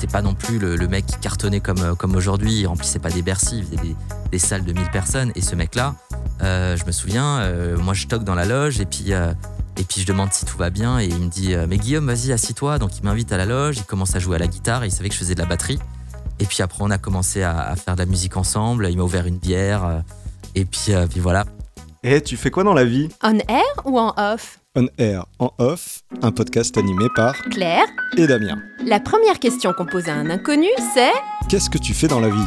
c'était pas non plus le, mec qui cartonnait comme, comme aujourd'hui, il remplissait pas des Bercy, il faisait des, salles de 1000 personnes. Et ce mec-là, je me souviens, moi je toque dans la loge et puis et puis je demande si tout va bien et il me dit mais Guillaume vas-y assis-toi donc il m'invite à la loge il commence à jouer à la guitare et il savait que je faisais de la batterie. Et puis après on a commencé à, faire de la musique ensemble. Il m'a ouvert une bière et puis, puis voilà. Et tu fais quoi dans la vie? On air ou en off? On Air en Off, un podcast animé par Claire et Damien. La première question qu'on pose à un inconnu, c'est Qu'est-ce que tu fais dans la vie?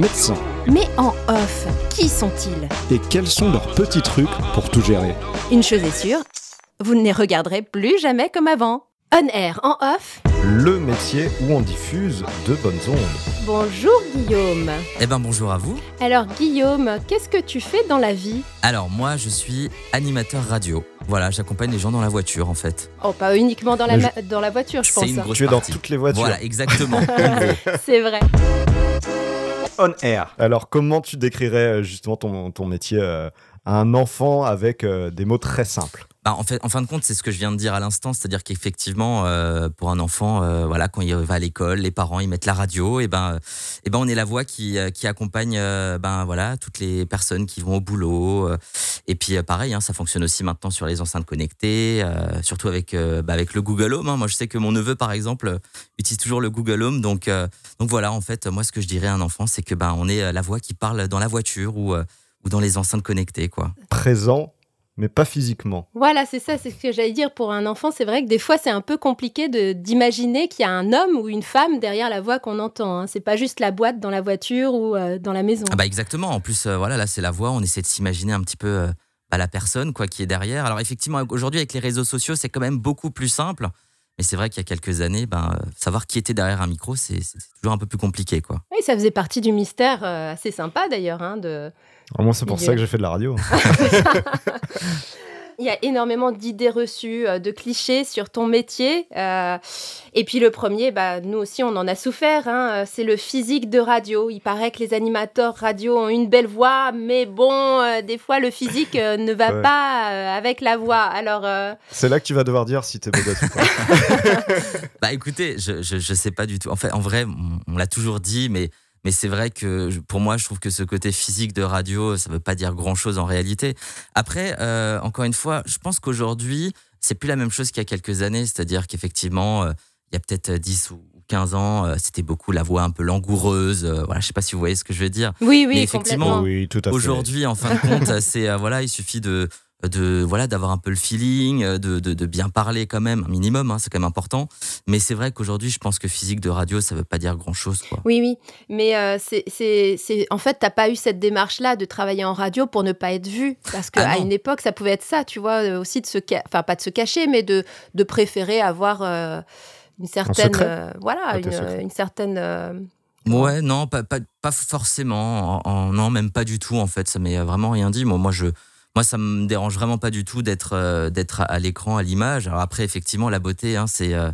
médecins. Mais en off, qui sont-ils? Et quels sont leurs petits trucs pour tout gérer? Une chose est sûre, vous ne les regarderez plus jamais comme avant. On air en off. Le métier où on diffuse de bonnes ondes. Bonjour Guillaume. Eh ben bonjour à vous. Alors Guillaume, qu'est-ce que tu fais dans la vie? Alors moi je suis animateur radio. Voilà, j'accompagne les gens dans la voiture en fait. Oh, pas uniquement dans la, dans la voiture, je pense. Une tu es dans toutes les voitures. Voilà, exactement. C'est vrai. Alors comment tu décrirais euh, justement ton, ton métier euh, à un enfant avec euh, des mots très simples? Bah, en, fait, en fin de compte, c'est ce que je viens de dire à l'instant, c'est-à-dire qu'effectivement, euh, pour un enfant, euh, voilà, quand il va à l'école, les parents ils mettent la radio, et ben, et ben on est la voix qui, euh, qui accompagne, ben voilà, toutes les personnes qui vont au boulot. et puis pareil, hein, ça fonctionne aussi maintenant sur les enceintes connectées, surtout avec, bah, avec le Google Home. Hein. Moi, je sais que mon neveu, par exemple, utilise toujours le Google Home, donc, donc voilà, en fait, moi, ce que je dirais à un enfant, c'est que ben on est la voix qui parle dans la voiture ou ou dans les enceintes connectées, quoi. Présent mais pas physiquement. Voilà, c'est ça, c'est ce que j'allais dire. Pour un enfant, c'est vrai que des fois, c'est un peu compliqué d'imaginer qu'il y a un homme ou une femme derrière la voix qu'on entend. Hein. C'est pas juste la boîte dans la voiture ou euh, dans la maison. Ah bah exactement. En plus, euh, voilà, là, c'est la voix. On essaie de s'imaginer un petit peu euh, bah, la personne quoi qui est derrière. Alors effectivement, aujourd'hui, avec les réseaux sociaux, c'est quand même beaucoup plus simple. Mais c'est vrai qu'il y a quelques années, ben, savoir qui était derrière un micro, c'est toujours un peu plus compliqué. Quoi. Oui, ça faisait partie du mystère assez sympa d'ailleurs, hein, de, moi, c'est pour ça que j'ai fait de la radio. Il y a énormément d'idées reçues, euh, de clichés sur ton métier. Euh, et puis le premier, bah, nous aussi, on en a souffert. Hein, euh, c'est le physique de radio. Il paraît que les animateurs radio ont une belle voix, mais bon, des fois, le physique ne va pas avec la voix. Alors. C'est là que tu vas devoir dire si t'es modeste ou pas. bah écoutez, je, je, je sais pas du tout. En fait, en vrai, on l'a toujours dit, mais mais c'est vrai que pour moi, je trouve que ce côté physique de radio, ça ne veut pas dire grand-chose en réalité. Après, euh, encore une fois, je pense qu'aujourd'hui, c'est plus la même chose qu'il y a quelques années. C'est-à-dire qu'effectivement, euh, il y a peut-être 10 ou 15 ans, euh, c'était beaucoup la voix un peu langoureuse. voilà, je sais pas si vous voyez ce que je veux dire. Oui, oui, Mais effectivement, oui, aujourd'hui, en fin de compte, c'est voilà, il suffit de de voilà d'avoir un peu le feeling, de, de, bien parler quand même, un minimum, hein, c'est quand même important. Mais c'est vrai qu'aujourd'hui, je pense que physique de radio, ça veut pas dire grand chose. Quoi. Oui, oui. Mais euh, c'est, en fait, t'as pas eu cette démarche-là de travailler en radio pour ne pas être vu. Parce qu'à ah une époque, ça pouvait être ça, tu vois, euh, aussi de se, enfin pas de se cacher, mais de, de préférer avoir euh, une certaine, voilà, ah, une, une, certaine. Ouais, non, pas, pas, pas forcément. non, même pas du tout, en fait. Ça m'est vraiment rien dit. Moi, moi je, moi, ça me dérange vraiment pas du tout d'être euh, d'être à l'écran, à l'image. Alors après, effectivement, la beauté, hein, c'est euh,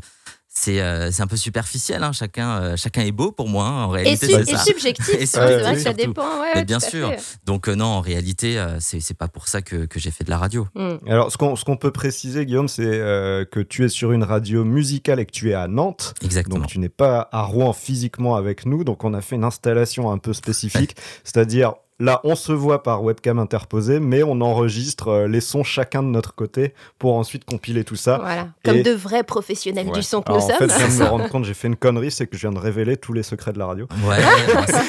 euh, c'est un peu superficiel. Hein. Chacun, chacun est beau pour moi. En réalité, et, et subjectif. c'est vrai que ça dépend. Ouais, bien sûr. Donc non, en réalité, c'est c'est pas pour ça que, que j'ai fait de la radio. Hmm. Alors, ce qu'on ce qu'on peut préciser, Guillaume, c'est que tu es sur une radio musicale et que tu es à Nantes. Exactement. Donc tu n'es pas à Rouen physiquement avec nous. Donc on a fait une installation un peu spécifique, c'est-à-dire Là, on se voit par webcam interposée, mais on enregistre euh, les sons chacun de notre côté pour ensuite compiler tout ça. Voilà, comme de vrais professionnels du son que nous sommes. En fait, je viens de me rendre compte, j'ai fait une connerie, c'est que je viens de révéler tous les secrets de la radio. Ouais,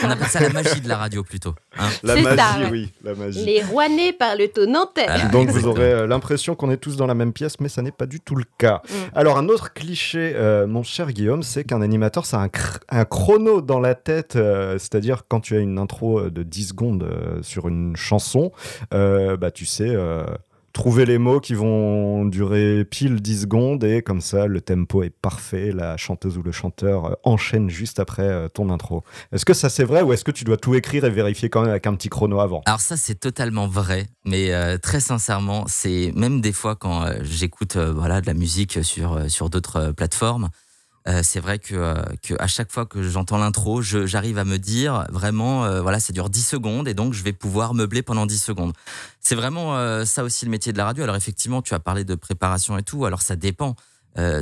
on appelle ça la magie de la radio plutôt. Hein. la magie, oui, la magie. Les Rouennais parlent au nantais. Donc vous aurez euh, l'impression qu'on est tous dans la même pièce, mais ça n'est pas du tout le cas. Mm. Alors un autre cliché, euh, mon cher Guillaume, c'est qu'un animateur, c'est un, un, chrono dans la tête, c'est-à-dire quand tu as une intro de 10 secondes euh, sur une chanson, euh, bah, tu sais euh, trouver les mots qui vont durer pile 10 secondes et comme ça le tempo est parfait, la chanteuse ou le chanteur enchaîne juste après ton intro. Est-ce que ça c'est vrai ou est-ce que tu dois tout écrire et vérifier quand même avec un petit chrono avant? Alors ça c'est totalement vrai, mais très sincèrement, c'est même des fois quand j'écoute voilà de la musique sur sur d'autres plateformes, euh, c'est vrai euh, que, à chaque fois que j'entends l'intro, j'arrive à me dire vraiment, euh, voilà, ça dure 10 secondes et donc je vais pouvoir meubler pendant 10 secondes. C'est vraiment ça aussi le métier de la radio. Alors effectivement, tu as parlé de préparation et tout, alors ça dépend.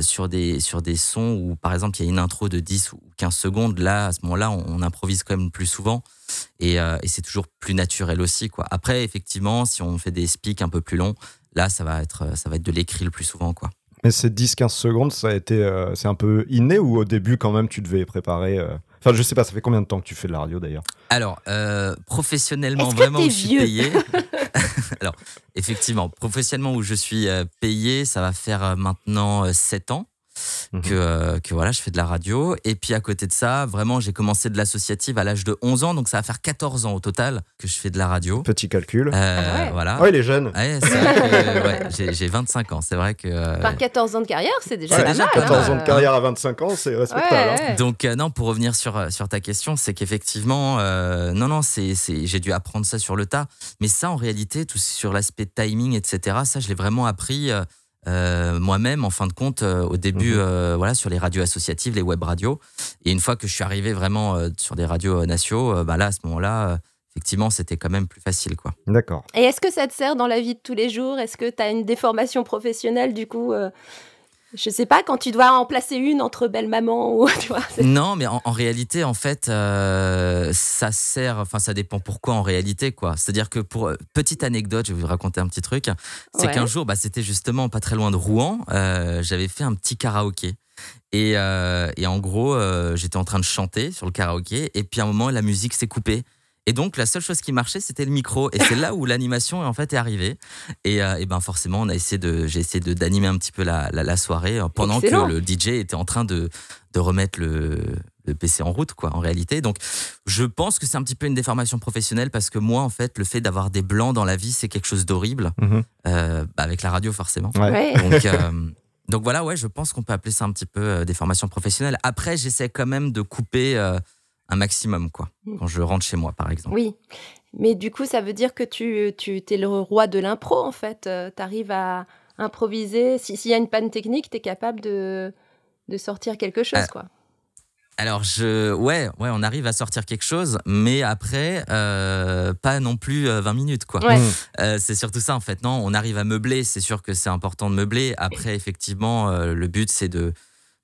sur, des, sur des sons où, par exemple, il y a une intro de 10 ou 15 secondes, là, à ce moment-là, on, improvise quand même plus souvent et, et c'est toujours plus naturel aussi. Quoi. Après, effectivement, si on fait des speaks un peu plus longs, là, ça va être, ça va être de l'écrit le plus souvent. Quoi. Mais ces 10-15 secondes, ça a été, euh, c'est un peu inné ou au début quand même tu devais préparer euh Enfin, je sais pas, ça fait combien de temps que tu fais de la radio d'ailleurs? Alors, euh, professionnellement, vraiment, je suis payé. Alors, effectivement, professionnellement où je suis payé, ça va faire maintenant 7 ans. Mhm. que, euh, que voilà, je fais de la radio. Et puis à côté de ça, vraiment, j'ai commencé de l'associative à l'âge de 11 ans, donc ça va faire 14 ans au total que je fais de la radio. Petit calcul. Euh, ah voilà. Ouais, il est jeune. j'ai 25 ans, c'est vrai que. Euh, Par 14 ans de carrière, c'est déjà, déjà 14 ans de carrière à 25 ans, c'est respectable. Hein. Donc, non, pour revenir sur, sur ta question, c'est qu'effectivement, non, non, c'est, j'ai dû apprendre ça sur le tas. Mais ça, en réalité, tout sur l'aspect timing, etc., ça, je l'ai vraiment appris. Euh, moi-même, en fin de compte, euh, au début, mhm. euh, voilà, sur les radios associatives, les web radios. Et une fois que je suis arrivé vraiment sur des radios nationaux, bah là, à ce moment-là, effectivement, c'était quand même plus facile, quoi. D'accord. Et est-ce que ça te sert dans la vie de tous les jours? Est-ce que tu as une déformation professionnelle, du coup je sais pas, quand tu dois en placer une entre belle maman ou tu vois. Non, mais en, réalité, en fait, euh, ça sert. Enfin, ça dépend pourquoi en réalité, quoi. C'est-à-dire que pour euh, petite anecdote, je vais vous raconter un petit truc. C'est qu'un jour, bah, c'était justement pas très loin de Rouen. Euh, j'avais fait un petit karaoké. Et, et en gros, j'étais en train de chanter sur le karaoké. Et puis à un moment, la musique s'est coupée. Et donc, la seule chose qui marchait, c'était le micro. Et c'est là où l'animation, en fait, est arrivée. Et, euh, et, ben, forcément, on a essayé de, j'ai essayé d'animer un petit peu la, la, soirée euh, pendant que le DJ était en train de, de remettre le, le, PC en route, quoi, en réalité. Donc, je pense que c'est un petit peu une déformation professionnelle parce que moi, en fait, le fait d'avoir des blancs dans la vie, c'est quelque chose d'horrible. Mhm. Euh, bah, avec la radio, forcément. Ouais. Donc, donc voilà, ouais, je pense qu'on peut appeler ça un petit peu déformation professionnelle. Après, j'essaie quand même de couper un maximum, quoi, mm. quand je rentre chez moi, par exemple. Oui, mais du coup, ça veut dire que tu, tu es le roi de l'impro, en fait. Euh, tu arrives à improviser. S'il y a une panne technique, tu es capable de, de sortir quelque chose, euh, quoi. Alors, je, ouais, ouais, on arrive à sortir quelque chose, mais après, euh, pas non plus 20 minutes, quoi. Mm. c'est surtout ça, en fait. Non, on arrive à meubler. C'est sûr que c'est important de meubler. Après, effectivement, le but, c'est de,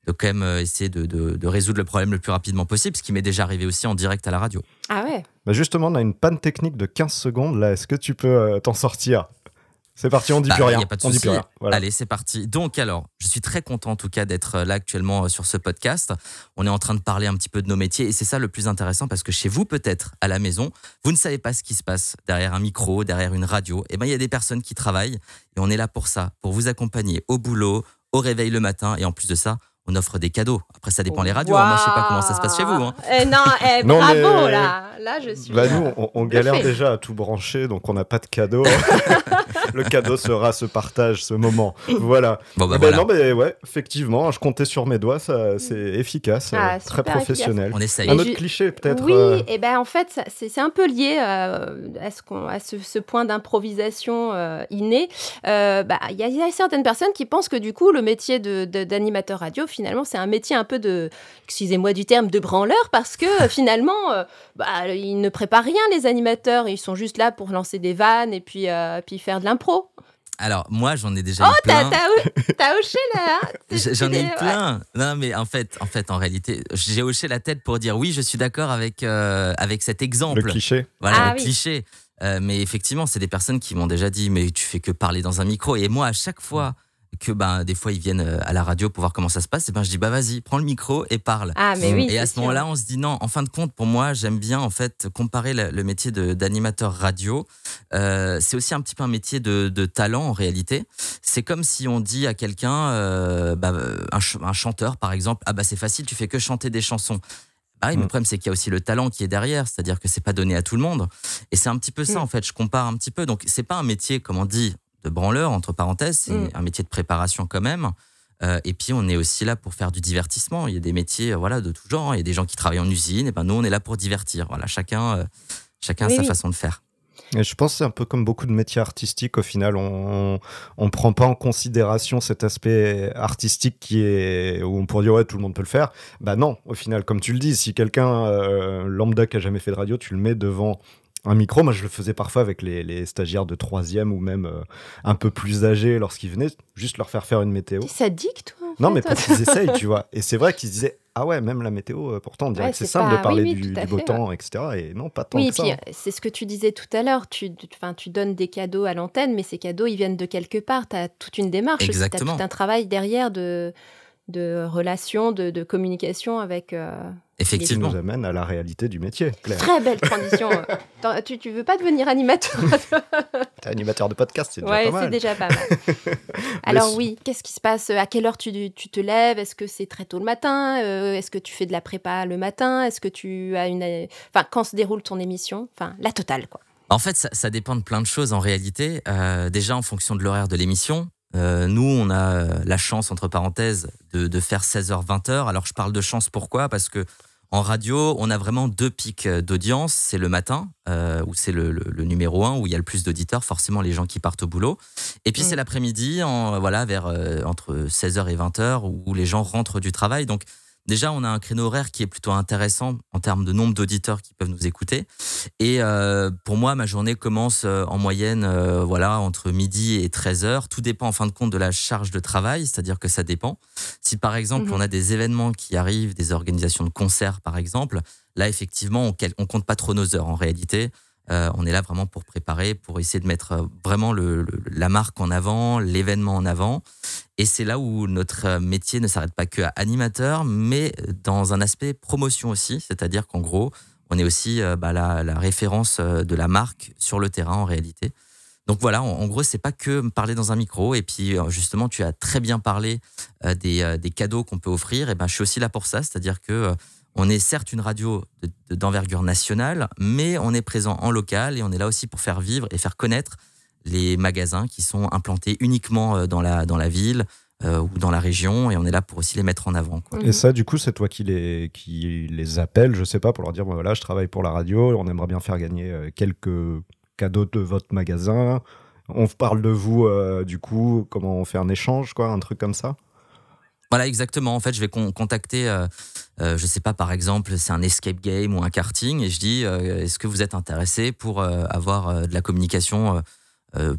de quand même euh, essayer de, de, résoudre le problème le plus rapidement possible, ce qui m'est déjà arrivé aussi en direct à la radio. Ah ouais bah Justement, on a une panne technique de 15 secondes là. Est-ce que tu peux euh, t'en sortir? C'est parti, on dit bah, plus rien. Y a pas de on dit plus rien. Allez, c'est parti. Donc alors, je suis très content en tout cas d'être euh, là actuellement sur ce podcast. On est en train de parler un petit peu de nos métiers et c'est ça le plus intéressant parce que chez vous peut-être à la maison, vous ne savez pas ce qui se passe derrière un micro, derrière une radio. Et eh ben il y a des personnes qui travaillent et on est là pour ça, pour vous accompagner au boulot, au réveil le matin et en plus de ça, on offre des cadeaux. Après, ça dépend les radios. Hein. Moi, je sais pas comment ça se passe chez vous. Hein. Eh non, eh, bravo, là. Là, je suis. Bah, nous, on, galère déjà à tout brancher, donc on n'a pas de cadeau. le cadeau sera ce partage, ce moment. Voilà. Bon, bah, eh ben, Non, mais ouais, effectivement, je comptais sur mes doigts, ça, c'est efficace, ah, euh, très professionnel. On essaye. Un autre cliché, peut-être. Oui, euh, et ben en fait, c'est un peu lié euh, à, ce, à ce, point d'improvisation inné. Bah, il y, a certaines personnes qui pensent que du coup, le métier d'animateur de, radio, finalement, c'est un métier un peu de, excusez-moi du terme, de branleur, parce que finalement, bah, ils ne préparent rien, les animateurs. Ils sont juste là pour lancer des vannes et puis, puis faire de l'impro. Alors, moi, j'en ai déjà oh, eu plein. Oh, t'as hoché là hein. J'en ai eu plein. Non, mais en fait, en fait, en réalité, j'ai hoché la tête pour dire oui, je suis d'accord avec, euh, avec cet exemple. Le cliché. Voilà, ah le cliché. Euh, mais effectivement, c'est des personnes qui m'ont déjà dit, mais tu fais que parler dans un micro. Et moi, à chaque fois que ben, des fois ils viennent euh, à la radio pour voir comment ça se passe, et ben je dis bah vas-y, prends le micro et parle. Ah, mais oui, et à ce moment-là, on se dit non. En fin de compte, pour moi, j'aime bien en fait comparer le, métier d'animateur radio. Euh, c'est aussi un petit peu un métier de, de talent en réalité. C'est comme si on dit à quelqu'un, euh, bah, un, un, chanteur par exemple, ah bah c'est facile, tu fais que chanter des chansons. Ah oui, mais le problème, c'est qu'il y a aussi le talent qui est derrière, c'est-à-dire que c'est pas donné à tout le monde. Et c'est un petit peu ça, mm. en fait. Je compare un petit peu. Donc, c'est pas un métier, comme on dit, de branleur, entre parenthèses, c'est Mm. un métier de préparation quand même. Euh, et puis on est aussi là pour faire du divertissement. Il y a des métiers euh, voilà, de tout genre. Il y a des gens qui travaillent en usine. Et ben nous, on est là pour divertir. Voilà, chacun, euh, chacun Oui, a sa oui. façon de faire. Et je pense que c'est un peu comme beaucoup de métiers artistiques. Au final, on on prend pas en considération cet aspect artistique qui est où on pourrait dire ouais tout le monde peut le faire. Bah non, au final, comme tu le dis, si quelqu'un euh, lambda qui a jamais fait de radio, tu le mets devant un micro. Moi, je le faisais parfois avec les, les stagiaires de troisième ou même euh, un peu plus âgés lorsqu'ils venaient, juste leur faire faire une météo. T'es sadique, toi Non, fait, mais toi. pour qu'ils essayent, tu vois. Et c'est vrai qu'ils se disaient ah ouais, même la météo, euh, pourtant on dirait Ouais, que c'est simple pas- de parler oui, oui, du, tout à du beau fait, temps, etc. Et non, pas tant Oui, et que ça. puis euh, c'est ce que tu disais tout à l'heure. Tu, tu- enfin, tu donnes des cadeaux à l'antenne, mais ces cadeaux, ils viennent de quelque part. Tu as toute une démarche. Tu as tout un travail derrière de, de relation, de, de communication avec. euh, qui Effectivement. nous amène à la réalité du métier, Claire. Très belle transition. Tu, tu veux pas devenir animateur? T'es animateur de podcast, c'est déjà Ouais, pas c'est mal. déjà pas mal. Alors oui, qu'est-ce qui se passe? À quelle heure tu, tu te lèves? Est-ce que c'est très tôt le matin? Euh, Est-ce que tu fais de la prépa le matin? Est-ce que tu as une... Enfin, quand se déroule ton émission? Enfin, la totale, quoi. En fait, ça, ça dépend de plein de choses en réalité. Euh, déjà, en fonction de l'horaire de l'émission. Euh, nous, on a la chance, entre parenthèses, de, de faire 16h-20h. Alors, je parle de chance pourquoi? Parce que en radio, on a vraiment deux pics euh, d'audience. C'est le matin, euh, où c'est le, le- le numéro un, où il y a le plus d'auditeurs, forcément les gens qui partent au boulot. Et puis, Mm. c'est l'après-midi, en, voilà, vers euh, entre 16h et 20h, où les gens rentrent du travail. Donc, déjà, on a un créneau horaire qui est plutôt intéressant en termes de nombre d'auditeurs qui peuvent nous écouter. Et euh, pour moi, ma journée commence euh, en moyenne euh, voilà, entre midi et 13 heures. Tout dépend en fin de compte de la charge de travail, c'est-à-dire que ça dépend. Si par exemple, Mhm. on a des événements qui arrivent, des organisations de concerts par exemple, là effectivement, on, on compte pas trop nos heures en réalité. Euh, on est là vraiment pour préparer, pour essayer de mettre vraiment le- le- la marque en avant, l'événement en avant. Et c'est là où notre euh, métier ne s'arrête pas que à animateur, mais dans un aspect promotion aussi. C'est-à-dire qu'en gros, on est aussi euh, bah, la, référence euh, de la marque sur le terrain en réalité. Donc voilà, en, en gros, c'est pas que parler dans un micro. Et puis justement, tu as très bien parlé des, des cadeaux qu'on peut offrir. Et ben, je suis aussi là pour ça, c'est-à-dire que on est certes une radio de- de- d'envergure nationale, mais on est présent en local et on est là aussi pour faire vivre et faire connaître les magasins qui sont implantés uniquement euh, dans la, dans la ville euh, ou dans la région. Et on est là pour aussi les mettre en avant. quoi. Et ça, du coup, c'est toi qui les, qui les appelles, je sais pas, pour leur dire, bon, voilà, je travaille pour la radio, on aimerait bien faire gagner euh, quelques cadeaux de votre magasin. On parle de vous, euh, du coup, comment on fait un échange, quoi, un truc comme ça? Voilà, exactement. En fait, je vais con- contacter, euh, euh, je sais pas, par exemple, c'est un escape game ou un karting, et je dis, euh, est-ce que vous êtes intéressé pour euh, avoir euh, de la communication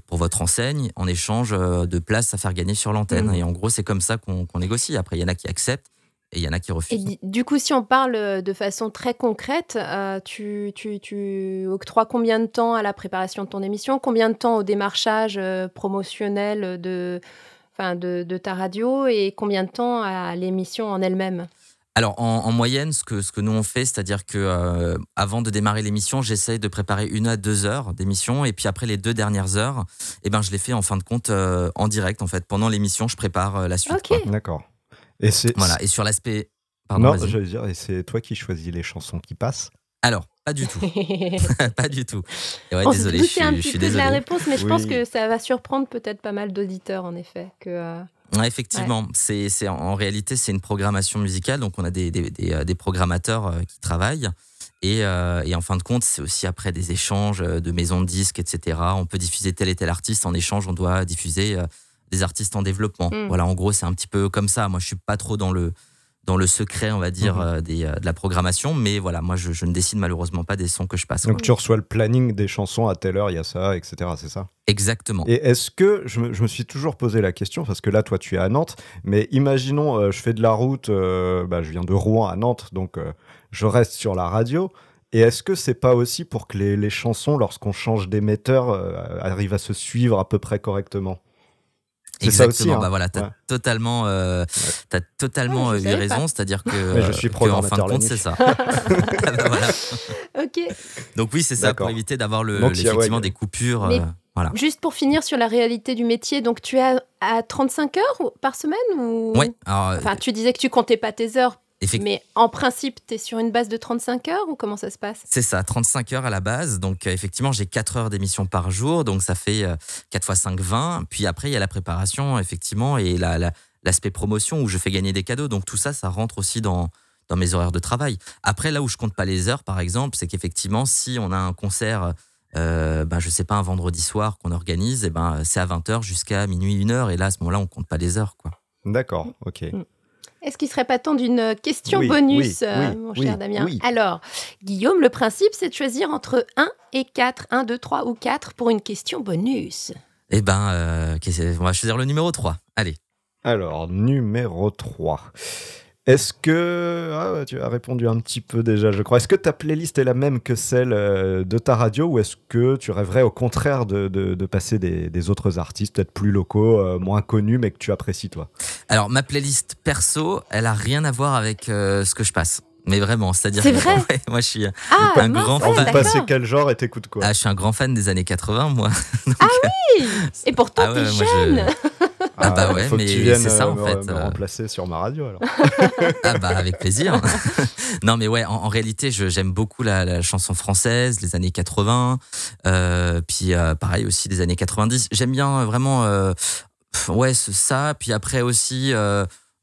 pour votre enseigne en échange euh, de places à faire gagner sur l'antenne Mhm. Et en gros, c'est comme ça qu'on négocie. Après, il y en a qui acceptent et il y en a qui Et refusent. di- du coup, si on parle euh, de façon très concrète, euh, tu, tu, tu octroies combien de temps à la préparation de ton émission? Combien de temps au démarchage euh, promotionnel de, enfin, de, de ta radio? Et combien de temps à l'émission en elle-même? Alors, en, en moyenne, ce que, ce que nous on fait, c'est-à-dire que euh, avant de démarrer l'émission, j'essaye de préparer une à deux heures d'émission, et puis après les deux dernières heures, eh ben, je les fais en fin de compte euh, en direct. En fait, pendant l'émission, je prépare euh, la suite. D'accord. Et c'est. Voilà. Et sur l'aspect. Pardon, Non, j'allais dire, et c'est toi qui choisis les chansons qui passent. Alors, pas du tout. pas du tout. Et ouais, On désolé, se je doutait suis, un je petit suis peu de la réponse, mais je Oui. pense que ça va surprendre peut-être pas mal d'auditeurs, en effet. Que, euh, Ouais, effectivement, c'est, c'est en réalité c'est une programmation musicale, donc on a des, des, des, euh, des programmateurs euh, qui travaillent. Et, euh, et en fin de compte, c'est aussi après des échanges de maisons de disques, etc. On peut diffuser tel et tel artiste. En échange, on doit diffuser des artistes en développement. Mm. Voilà, en gros, c'est un petit peu comme ça. Moi, je suis pas trop dans le dans le secret, on va dire, Mhm. euh, des, euh, de la programmation, mais voilà, moi, je, je ne décide malheureusement pas des sons que je passe. Donc tu reçois le planning des chansons à telle heure, il y a ça, etc. C'est ça? Exactement. Et est-ce que, je me, je me suis toujours posé la question, parce que là, toi, tu es à Nantes, mais imaginons, euh, je fais de la route, euh, bah, je viens de Rouen à Nantes, donc euh, je reste sur la radio. Et est-ce que c'est pas aussi pour que les, les chansons, lorsqu'on change d'émetteur, arrivent à se suivre à peu près correctement? Ça aussi, Exactement. hein. Bah voilà, t'as Ouais. totalement, euh, t'as totalement Ouais, euh, eu raison. C'est-à-dire que, Mais je suis que, en fin de compte, c'est ça. Ah bah voilà. Ok. Donc oui, c'est ça pour éviter d'avoir le, Donc, effectivement ouais, des coupures. Mais- euh, voilà. Juste pour finir sur la réalité du métier, donc tu es à, à 35 heures par semaine ou... Alors, euh, Enfin, tu disais que tu comptais pas tes heures Mais en principe, tu es sur une base de 35 heures ou comment ça se passe? C'est ça, 35 heures à la base. Donc, euh, effectivement, j'ai 4 heures d'émission par jour. Donc, ça fait 4 x 5, 20. Puis après, il y a la préparation, effectivement, et l'aspect promotion où je fais gagner des cadeaux. Donc, tout ça, ça rentre aussi dans, dans mes horaires de travail. Après, là où je compte pas les heures, par exemple, c'est qu'effectivement, si on a un concert euh, ben, je sais pas, un vendredi soir qu'on organise, et ben, c'est à 20h jusqu'à minuit, 1h. Et là, à ce moment-là, on compte pas les heures. quoi. D'accord, ok. Mm. Est-ce qu'il serait pas temps d'une question bonus, euh, mon cher Damien Alors, Guillaume, le principe, c'est de choisir entre 1 et 4, 1, 2, 3 ou 4 pour une question bonus. Eh ben, euh, on va choisir le numéro 3. Allez. Alors, numéro 3. Est-ce que. Ah, tu as répondu un petit peu déjà, je crois. Est-ce que ta playlist est la même que celle euh, de ta radio ou est-ce que tu rêverais au contraire de, de, passer des, des, autres artistes, peut-être plus locaux, euh, moins connus, mais que tu apprécies toi? Alors, ma playlist perso, elle a rien à voir avec euh, ce que je passe. Mais vraiment, c'est-à-dire. C'est vrai? moi, je suis ah, un grand fan. passer quel genre et t'écoutes quoi? Ah, Je suis un grand fan des années 80, moi. ah oui Et pourtant, ah t'es jeune ah, bah ouais, mais c'est ça en me, fait. Me euh. remplacer sur ma radio alors. ah bah avec plaisir. non mais ouais, en, réalité, j'aime beaucoup la, chanson française, les années 80, euh, puis euh, pareil aussi des années 90. J'aime bien vraiment, ouais, ça. Puis après aussi,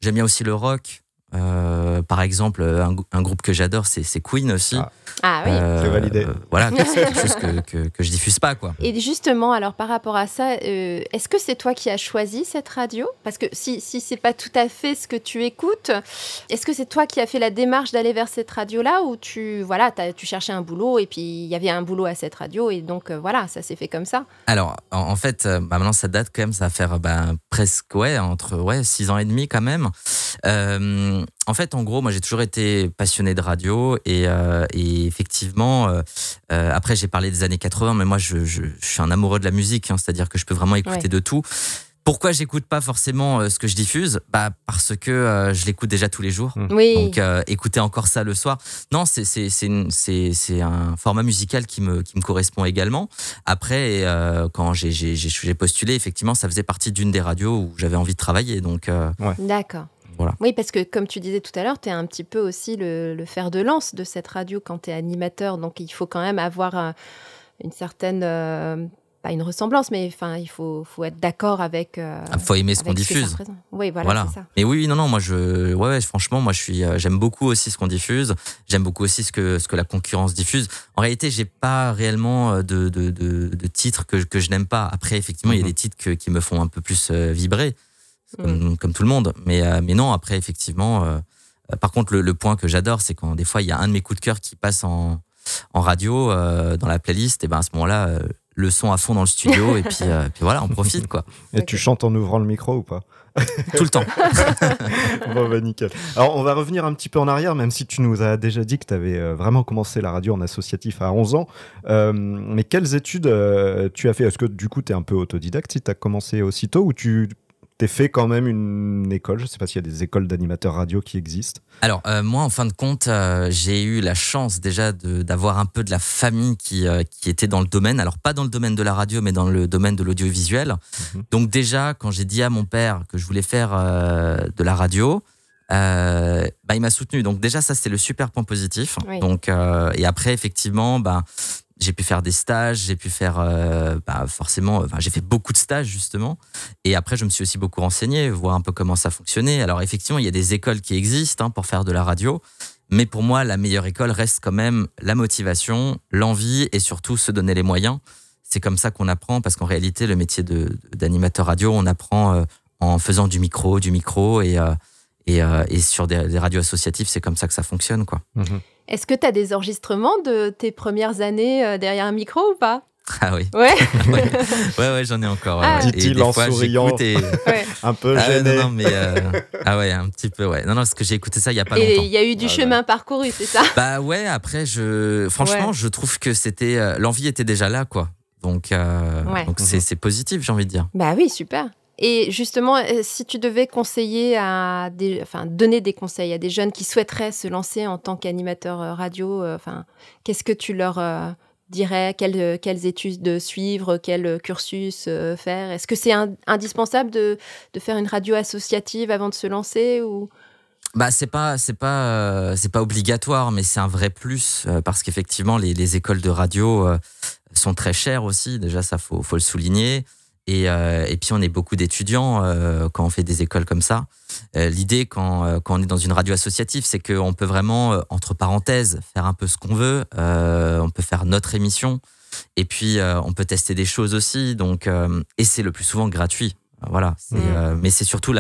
j'aime bien aussi le rock. Euh, par exemple, un, groupe que j'adore, c'est Queen aussi. Ah, ah oui, euh, c'est validé. voilà, c'est quelque chose que, que, que, je diffuse pas, quoi. Et justement, alors par rapport à ça, euh, est-ce que c'est toi qui as choisi cette radio? Parce que si, si c'est pas tout à fait ce que tu écoutes, est-ce que c'est toi qui as fait la démarche d'aller vers cette radio-là ou tu voilà, tu cherchais un boulot et puis il y avait un boulot à cette radio et donc voilà, ça s'est fait comme ça? Alors, en, fait, bah, maintenant ça date quand même, ça va faire bah, presque ouais entre ouais six ans et demi quand même. Euh, en fait, en gros, moi, j'ai toujours été passionné de radio et, euh, effectivement, euh, après, j'ai parlé des années 80, mais moi, je, suis un amoureux de la musique, hein, c'est-à-dire que je peux vraiment écouter de tout. Pourquoi j'écoute pas forcément ce que je diffuse? Bah parce que je l'écoute déjà tous les jours. Mmh. Oui. Donc écouter encore ça le soir. Non, c'est c'est un format musical qui me qui me correspond également. Après quand j'ai postulé, effectivement, ça faisait partie d'une des radios où j'avais envie de travailler. Donc d'accord. Oui, parce que comme tu disais tout à l'heure, tu es un petit peu aussi le, fer de lance de cette radio quand tu es animateur. Donc il faut quand même avoir euh, une certaine. Euh, pas une ressemblance, mais enfin, il faut, faut être d'accord avec. Il euh, ah, faut aimer ce qu'on diffuse. oui, voilà. Ça. Mais oui, non, non, moi, je, ouais, franchement, moi, je suis, j'aime beaucoup aussi ce qu'on diffuse. J'aime beaucoup aussi ce que, ce que la concurrence diffuse. En réalité, j'ai pas réellement de, de, de, titres que, que je n'aime pas. Après, effectivement, il y a mhm. des titres qui me font un peu plus vibrer. Mm. comme, tout le monde. Mais, euh, mais non, après, effectivement, euh, euh, par contre, le, point que j'adore, c'est quand des fois, il y a un de mes coups de cœur qui passe en, en radio, dans la playlist, et ben à ce moment-là, le son à fond dans le studio, et puis, puis voilà, on profite, quoi. Et tu chantes en ouvrant le micro ou pas? Tout le temps. bon, bah nickel. Alors, on va revenir un petit peu en arrière, même si tu nous as déjà dit que tu avais vraiment commencé la radio en associatif à 11 ans. mais quelles études tu as fait? Est-ce que du coup, tu es un peu autodidacte si tu as commencé aussitôt ou tu t'es fait quand même une école. Je sais pas s'il y a des écoles d'animateurs radio qui existent. Alors euh, moi, en fin de compte, euh, j'ai eu la chance déjà d'avoir un peu de la famille qui, euh, qui était dans le domaine. Alors pas dans le domaine de la radio, mais dans le domaine de l'audiovisuel. Mhm. Donc déjà, quand j'ai dit à mon père que je voulais faire de la radio, bah, il m'a soutenu. Donc déjà, ça c'est le super point positif. Donc et après, effectivement, bah, j'ai pu faire des stages, j'ai pu faire euh, bah forcément, enfin, j'ai fait beaucoup de stages justement. Et après, je me suis aussi beaucoup renseigné, voir un peu comment ça fonctionnait. Alors effectivement, il y a des écoles qui existent hein, pour faire de la radio, mais pour moi, la meilleure école reste quand même la motivation, l'envie et surtout se donner les moyens. C'est comme ça qu'on apprend, parce qu'en réalité, le métier d'animateur radio, on apprend euh, en faisant du micro, du micro et euh, et, sur des, radios associatives, c'est comme ça que ça fonctionne, quoi. Mmh est-ce que tu as des enregistrements de tes premières années euh, derrière un micro ou pas? Ah oui. Ouais. ouais, ouais, j'en ai encore. Ah. Dit-il en souriant. un peu ah, gêné. non, mais euh, ah ouais, un petit peu, ouais. Non, non, parce que j'ai écouté ça il y a pas et longtemps. Il y a eu du ah, chemin parcouru, c'est ça? Bah ouais. Après, je, franchement, je trouve que c'était, euh, l'envie était déjà là, quoi. Donc, donc c'est positif, j'ai envie de dire. Bah oui, super. Et justement, euh, si tu devais conseiller à enfin, donner des conseils à des jeunes qui souhaiteraient se lancer en tant qu'animateur euh, radio, euh, enfin, qu'est-ce que tu leur dirais? Quelles, études suivre, quel cursus faire? Est-ce que c'est indispensable de, faire une radio associative avant de se lancer ou? Bah c'est pas c'est pas c'est pas obligatoire mais c'est un vrai plus parce qu'effectivement les, les, écoles de radio sont très chères aussi. Déjà ça faut faut le souligner et, et puis on est beaucoup d'étudiants quand on fait des écoles comme ça l'idée quand, quand on est dans une radio associative c'est qu'on peut vraiment entre parenthèses faire un peu ce qu'on veut on peut faire notre émission et puis on peut tester des choses aussi donc et c'est le plus souvent gratuit voilà mmh. mais c'est surtout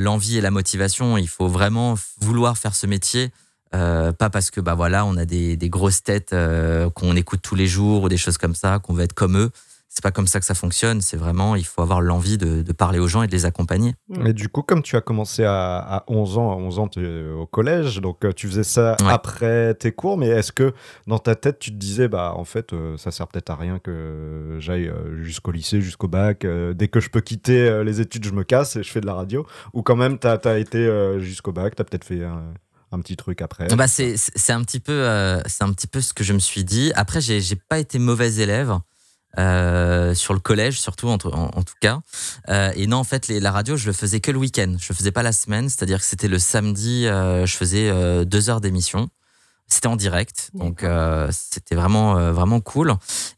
l'envie et la motivation. Il faut vraiment vouloir faire ce métier. Euh, pas parce que bah voilà on a des, grosses têtes euh, qu'on écoute tous les jours ou des choses comme ça qu'on veut être comme eux c'est pas comme ça que ça fonctionne. C'est vraiment, il faut avoir l'envie de, parler aux gens et de les accompagner. Mais du coup, comme tu as commencé à, 11 ans, à 11 ans au collège, donc euh, tu faisais ça après tes cours, mais est-ce que dans ta tête, tu te disais, bah en fait, ça sert peut-être à rien que j'aille jusqu'au lycée, jusqu'au bac, dès que je peux quitter les études, je me casse et je fais de la radio? Ou quand même, tu as, été jusqu'au bac, tu as peut-être fait un petit truc après? Bah c'est, un petit peu c'est un petit peu ce que je me suis dit. Après j'ai, j'ai pas été mauvais élève euh, sur le collège surtout en, en, tout cas. Euh, et non en fait les, la radio je le faisais que le week-end. Je le faisais pas la semaine. C'est-à-dire que c'était le samedi euh, je faisais deux heures d'émission. C'était en direct. Donc c'était vraiment vraiment cool.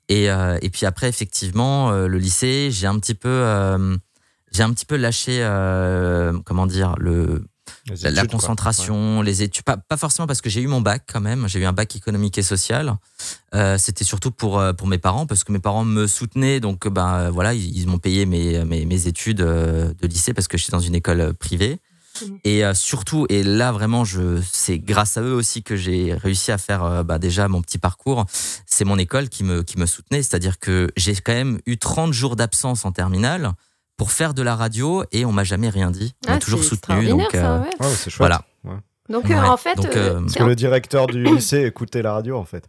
Et, et puis après effectivement le lycée j'ai un petit peu j'ai un petit peu lâché comment dire le la, concentration, les études. Pas, pas, forcément parce que j'ai eu mon bac quand même. J'ai eu un bac économique et social. Euh, C'était surtout pour, euh, pour mes parents parce que mes parents me soutenaient. Donc, ben voilà, ils, m'ont payé mes, mes, mes, études euh, de lycée parce que j'étais dans une école privée. Mmh. Et euh, surtout, et là vraiment, c'est grâce à eux aussi que j'ai réussi à faire bah, déjà mon petit parcours. C'est mon école qui me, qui me soutenait. C'est-à-dire que j'ai quand même eu 30 jours d'absence en terminale pour faire de la radio et on m'a jamais rien dit. On m'a ah, toujours soutenu. Donc, euh, c'est chouette. Voilà. Donc euh, en fait, euh, parce que le directeur du lycée écoutait la radio en fait.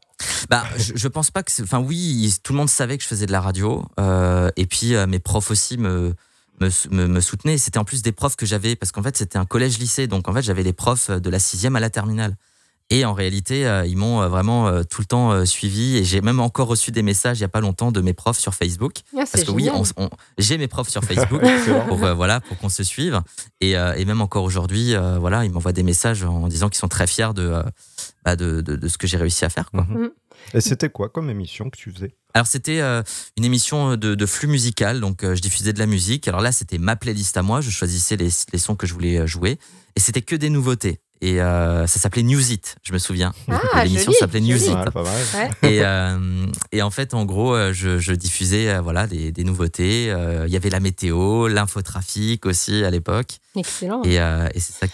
Bah, je, je pense pas que, enfin oui, tout le monde savait que je faisais de la radio et puis mes profs aussi me me, me, soutenaient. C'était en plus des profs que j'avais parce qu'en fait c'était un collège-lycée, donc en fait j'avais des profs de la sixième à la terminale. Et en réalité, euh, ils m'ont euh, vraiment euh, tout le temps suivi. Et j'ai même encore reçu des messages il n'y a pas longtemps de mes profs sur Facebook. Ah, parce que oui, j'ai mes profs sur Facebook pour, voilà, pour qu'on se suive. Et, et même encore aujourd'hui, voilà, ils m'envoient des messages en disant qu'ils sont très fiers de, bah, de, de, ce que j'ai réussi à faire. Quoi. Mhm. Et c'était quoi comme émission que tu faisais? Alors c'était une émission de, de, flux musical, donc je diffusais de la musique. Alors là c'était ma playlist à moi, je choisissais les, les sons que je voulais jouer, et c'était que des nouveautés et euh, ça s'appelait News It, je me souviens. Ah, L'émission s'appelait News It. Et, euh, et, en fait, en gros, euh, je, je diffusais voilà, des, des nouveautés. Il y avait la météo, l'infotrafic aussi à l'époque. Excellent. Et, et c'est ça,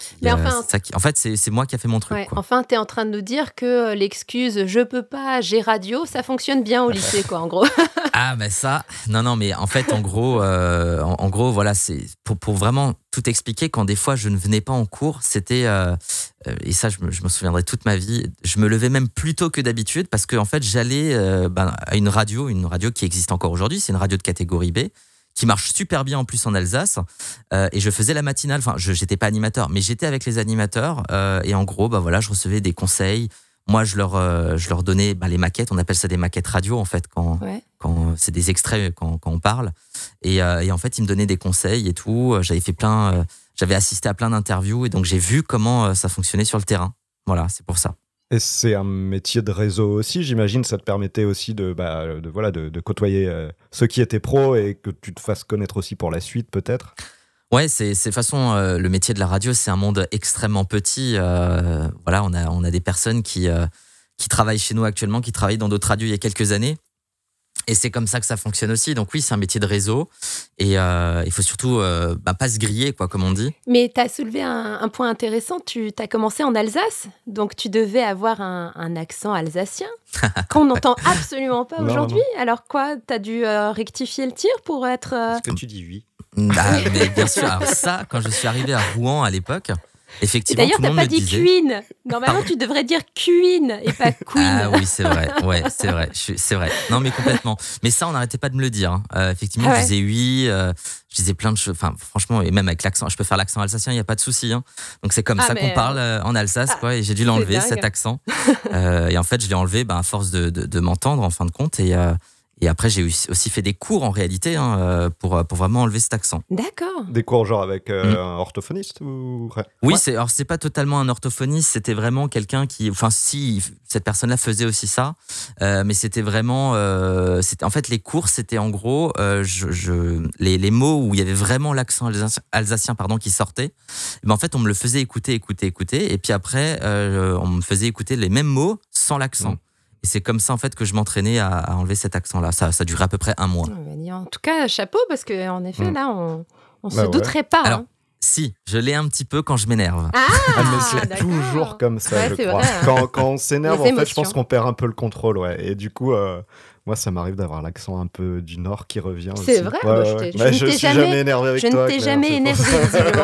ça, qui. En fait, c'est moi qui a fait mon truc. Enfin, tu es en train de nous dire que l'excuse je peux pas, j'ai radio, ça fonctionne bien au lycée, quoi, en gros. ah, mais ça. Non, non, mais en fait, en gros, en, en, gros voilà, c'est pour, pour vraiment tout expliquer, quand des fois je ne venais pas en cours, c'était, euh, euh, et ça je me, je me, souviendrai toute ma vie, je me levais même plus tôt que d'habitude parce qu'en en fait j'allais euh, ben, à une radio, une radio qui existe encore aujourd'hui, c'est une radio de catégorie B, qui marche super bien en plus en Alsace, et je faisais la matinale, enfin je n'étais pas animateur, mais j'étais avec les animateurs, et en gros, bah voilà, je recevais des conseils, moi, je leur, euh, je leur donnais bah, les maquettes. On appelle ça des maquettes radio, en fait, quand, quand c'est des extraits quand, quand on parle. Et, euh, et, en fait, ils me donnaient des conseils et tout. J'avais fait plein, euh, j'avais assisté à plein d'interviews et donc j'ai vu comment ça fonctionnait sur le terrain. Voilà, c'est pour ça. Et c'est un métier de réseau aussi, j'imagine. Ça te permettait aussi de, bah, voilà, de, côtoyer ceux qui étaient pros et que tu te fasses connaître aussi pour la suite, peut-être. Ouais, c'est de façon euh, le métier de la radio, c'est un monde extrêmement petit. Euh, voilà, on a on a des personnes qui euh, qui travaillent chez nous actuellement, qui travaillent dans d'autres radios il y a quelques années. Et c'est comme ça que ça fonctionne aussi. Donc oui, c'est un métier de réseau. Et il faut surtout bah, pas se griller, quoi, comme on dit. Mais tu as soulevé un, point intéressant. Tu as commencé en Alsace, donc tu devais avoir un, un accent alsacien qu'on n'entend absolument pas aujourd'hui. Alors quoi, tu as dû rectifier le tir pour être... Est-ce que tu dis oui bah, mais bien sûr. Alors ça, quand je suis arrivé à Rouen à l'époque, effectivement, D'ailleurs, t'as pas dit Queen. Normalement, tu devrais dire Queen et pas Queen. Ah oui, c'est vrai. Ouais, c'est vrai. C'est vrai. Non, mais complètement. Mais ça, on n'arrêtait pas de me le dire. Hein. Euh, effectivement, ah je disais oui. Euh, je disais plein de choses. Enfin, franchement, et même avec l'accent, je peux faire l'accent alsacien, il n'y a pas de souci. Hein. Donc c'est comme ah, ça qu'on parle euh, en Alsace, quoi. Et j'ai dû l'enlever cet accent. et en fait, je l'ai enlevé, ben, à force de, de, de m'entendre, en fin de compte. Et Et après, j'ai aussi fait des cours en réalité hein, pour, pour vraiment enlever cet accent. D'accord. Des cours genre avec mm. un orthophoniste ou... Oui, c'est alors c'est pas totalement un orthophoniste, c'était vraiment quelqu'un qui, enfin si cette personne-là faisait aussi ça, mais c'était vraiment, c'était en fait les cours c'était en gros, je, les, les, mots où il y avait vraiment l'accent alsacien, pardon qui sortait. Mais en fait, on me le faisait écouter, écouter, écouter, et puis après, on me faisait écouter les mêmes mots sans l'accent. Mm. Et c'est comme ça en fait que je m'entraînais à, enlever cet accent-là. Ça, ça durait à peu près un mois. Ah, en tout cas, chapeau parce qu'en effet, mm. là, on, ne bah se douterait pas. Alors, hein. Si, je l'ai un petit peu quand je m'énerve. Ah, ah mais c'est toujours comme ça, je crois. Quand, quand, on s'énerve, en fait, je pense qu'on perd un peu le contrôle, ouais. Et du coup, euh, moi, ça m'arrive d'avoir l'accent un peu du Nord qui revient. C'est vrai Je, ne suis jamais, énervé avec toi. Je ne t'ai jamais énervé,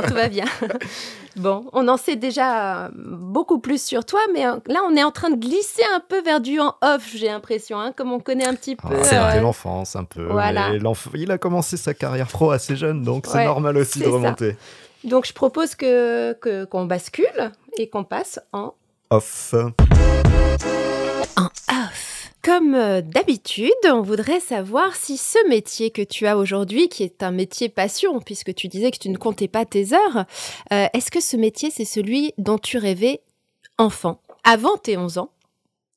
tout va bien. bon, on en sait déjà beaucoup plus sur toi, mais euh, là, on est en train de glisser un peu vers du en off, j'ai l'impression, hein, comme on connaît un petit peu. c'est euh, l'enfance, un peu. Voilà. Il a commencé sa carrière pro assez jeune, donc c'est normal aussi de remonter. Donc je propose que qu'on bascule et qu'on passe en off. En off. Comme euh, d'habitude, on voudrait savoir si ce métier que tu as aujourd'hui, qui est un métier passion, puisque tu disais que tu ne comptais pas tes heures, euh, est-ce que ce métier, c'est celui dont tu rêvais enfant, avant tes 11 ans?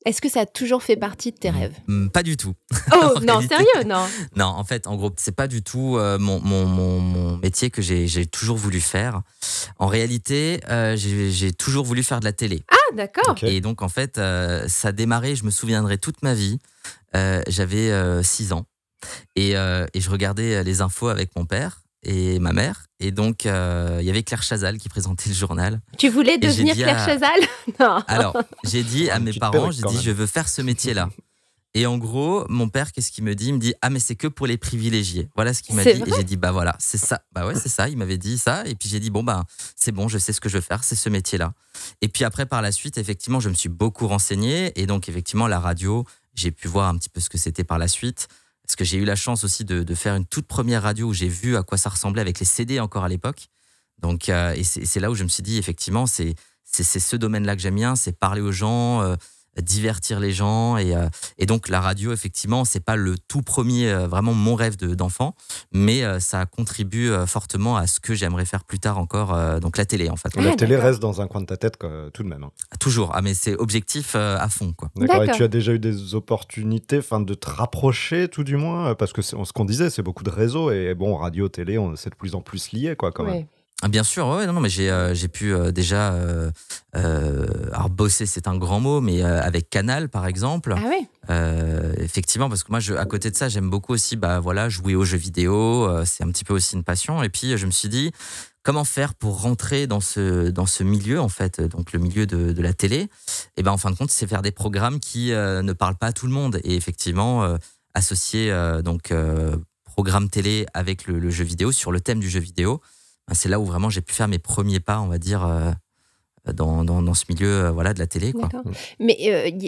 Est-ce que ça a toujours fait partie de tes rêves? Mm, Pas du tout. Oh non, sérieux, non. Non, en fait, en gros, c'est pas du tout euh, mon, mon, mon, métier que j'ai toujours voulu faire. En réalité, euh, j'ai toujours voulu faire de la télé. Ah, d'accord. Et donc, en fait, euh, ça a démarré, je me souviendrai toute ma vie. J'avais 6 ans et, et je regardais les infos avec mon père et ma mère. Et donc, euh, il y avait Claire Chazal qui présentait le journal. Tu voulais devenir Claire Chazal Non. Alors, j'ai dit à mes parents, j'ai dit, je veux faire ce métier-là. Et en gros, mon père, qu'est-ce qu'il me dit? Il me dit Ah, mais c'est que pour les privilégiés. Voilà ce qu'il m'a dit. Et j'ai dit Bah voilà, c'est ça. Bah ouais, c'est ça. Il m'avait dit ça. Et puis j'ai dit Bon, bah, c'est bon, je sais ce que je veux faire, c'est ce métier-là. Et puis après, par la suite, effectivement, je me suis beaucoup renseigné. Et donc, effectivement, la radio, j'ai pu voir un petit peu ce que c'était par la suite. Parce que j'ai eu la chance aussi de, faire une toute première radio où j'ai vu à quoi ça ressemblait avec les CD encore à l'époque. Donc, euh, et c'est là où je me suis dit, effectivement, c'est ce domaine-là que j'aime bien, c'est parler aux gens, euh, divertir les gens. Et, euh, et donc la radio, effectivement, c'est pas le tout premier, euh, vraiment mon rêve d'enfant, mais euh, ça contribue fortement à ce que j'aimerais faire plus tard encore, donc la télé en fait. la télé reste dans un coin de ta tête tout de même. Hein. Toujours, ah, mais c'est objectif à fond. quoi. D'accord, et tu as déjà eu des opportunités de te rapprocher tout du moins, parce que ce qu'on disait, c'est beaucoup de réseaux, et bon, radio, télé, c'est de plus en plus lié quoi quand même. Ah, bien sûr, ouais, non, non mais j'ai euh, pu euh, déjà euh, alors bosser, c'est un grand mot, mais avec Canal par exemple. Ah oui. effectivement, parce que moi, je, à côté de ça, j'aime beaucoup aussi, bah voilà, jouer aux jeux vidéo. c'est un petit peu aussi une passion. Et puis, je me suis dit, comment faire pour rentrer dans ce dans ce milieu en fait, donc le milieu de, de la télé? Et ben en fin de compte, c'est faire des programmes qui ne parlent pas à tout le monde. Et effectivement, associer donc programme télé avec le, le jeu vidéo sur le thème du jeu vidéo. Ah, c'est là où vraiment j'ai pu faire mes premiers pas, on va dire, euh, dans, dans, ce milieu euh, voilà, de la télé. Quoi. Mais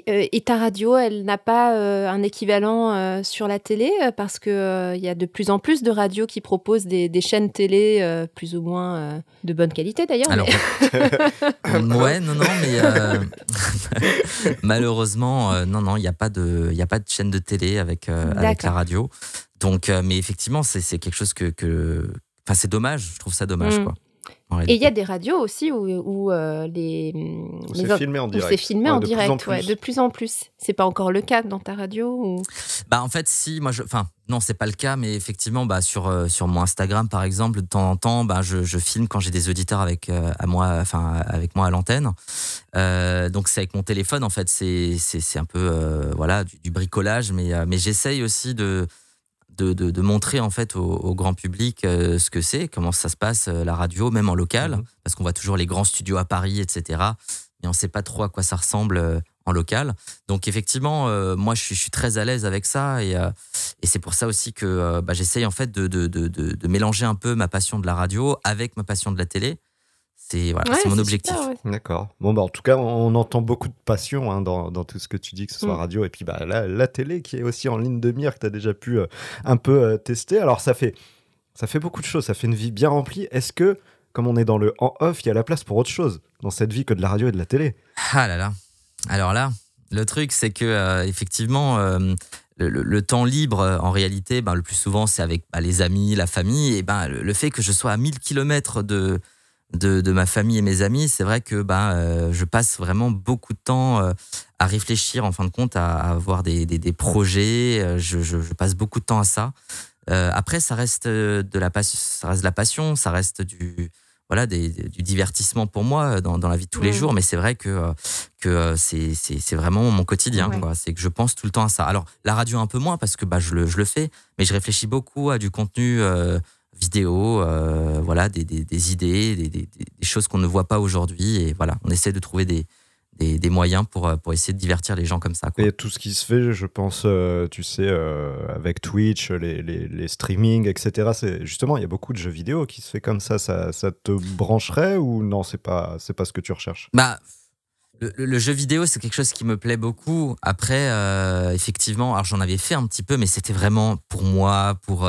euh, et ta radio, elle n'a pas un équivalent sur la télé parce qu'il il y a de plus en plus de radios qui proposent des, des chaînes télé plus ou moins de bonne qualité d'ailleurs. Alors, ouais, non, non, mais malheureusement, non, non, il n'y a, pas de, a pas de chaîne de télé avec, avec la radio. Donc, mais effectivement, c'est quelque chose que, que Enfin, c'est dommage, je trouve ça dommage, mm. quoi. Et il y a des radios aussi où, où euh, les. c'est filmé en direct. C'est filmé en de direct, plus ouais, de plus en plus. C'est pas encore le cas dans ta radio ou... Bah en fait, si, moi, je, enfin, non, c'est pas le cas, mais effectivement, bah sur euh, sur mon Instagram, par exemple, de temps en temps, bah je, je filme quand j'ai des auditeurs avec euh, à moi, enfin avec moi à l'antenne. donc c'est avec mon téléphone, en fait, c'est c'est un peu voilà du, du, bricolage, mais mais j'essaye aussi de de, montrer en fait au, grand public euh, ce que c'est, comment ça se passe euh, la radio, même en local, mhm. parce qu'on voit toujours les grands studios à Paris, etc. Mais on ne sait pas trop à quoi ça ressemble euh, en local. Donc effectivement, moi je suis, très à l'aise avec ça et, c'est pour ça aussi que bah, j'essaye en fait de, de, mélanger un peu ma passion de la radio avec ma passion de la télé. C'est voilà, mon objectif. D'accord. Bon, bah, en tout cas, on entend beaucoup de passion hein, dans, dans, tout ce que tu dis, que ce soit mm. radio et puis bah, la, la, télé qui est aussi en ligne de mire, que tu as déjà pu euh, un peu euh, tester. Alors, ça fait, ça fait beaucoup de choses, ça fait une vie bien remplie. Est-ce que, comme on est dans le en-off, il y a la place pour autre chose dans cette vie que de la radio et de la télé? Ah là là. Alors là, le truc, c'est que euh, effectivement, le, temps libre, en réalité, ben, le plus souvent, c'est avec bah, les amis, la famille. Et ben, le, fait que je sois à 1000 km de, de, ma famille et mes amis, c'est vrai que ben, je passe vraiment beaucoup de temps à réfléchir, en fin de compte, à, avoir des, des, projets. Je, je, passe beaucoup de temps à ça. après, ça reste, de la, ça reste de la passion, ça reste du, voilà, du divertissement pour moi dans, dans, la vie de tous les jours. Mais c'est vrai que, que c'est, c'est, vraiment mon quotidien. C'est que je pense tout le temps à ça. Alors, la radio un peu moins parce que bah, je, le, je le fais, mais je réfléchis beaucoup à du contenu euh, vidéo, euh, voilà, des, des, des idées, des, des, choses qu'on ne voit pas aujourd'hui. Et voilà, on essaie de trouver des, des, des, moyens pour, euh, pour essayer de divertir les gens comme ça. Quoi. Et tout ce qui se fait, je pense, euh, tu sais, euh, avec Twitch, les, les, les streamings, etc. C'est justement, il y a beaucoup de jeux vidéo qui se fait comme ça. Ça, ça te brancherait ou non C'est pas, c'est pas ce que tu recherches? Bah. Le, jeu vidéo, c'est quelque chose qui me plaît beaucoup. Après, effectivement, alors j'en avais fait un petit peu, mais c'était vraiment pour moi, pour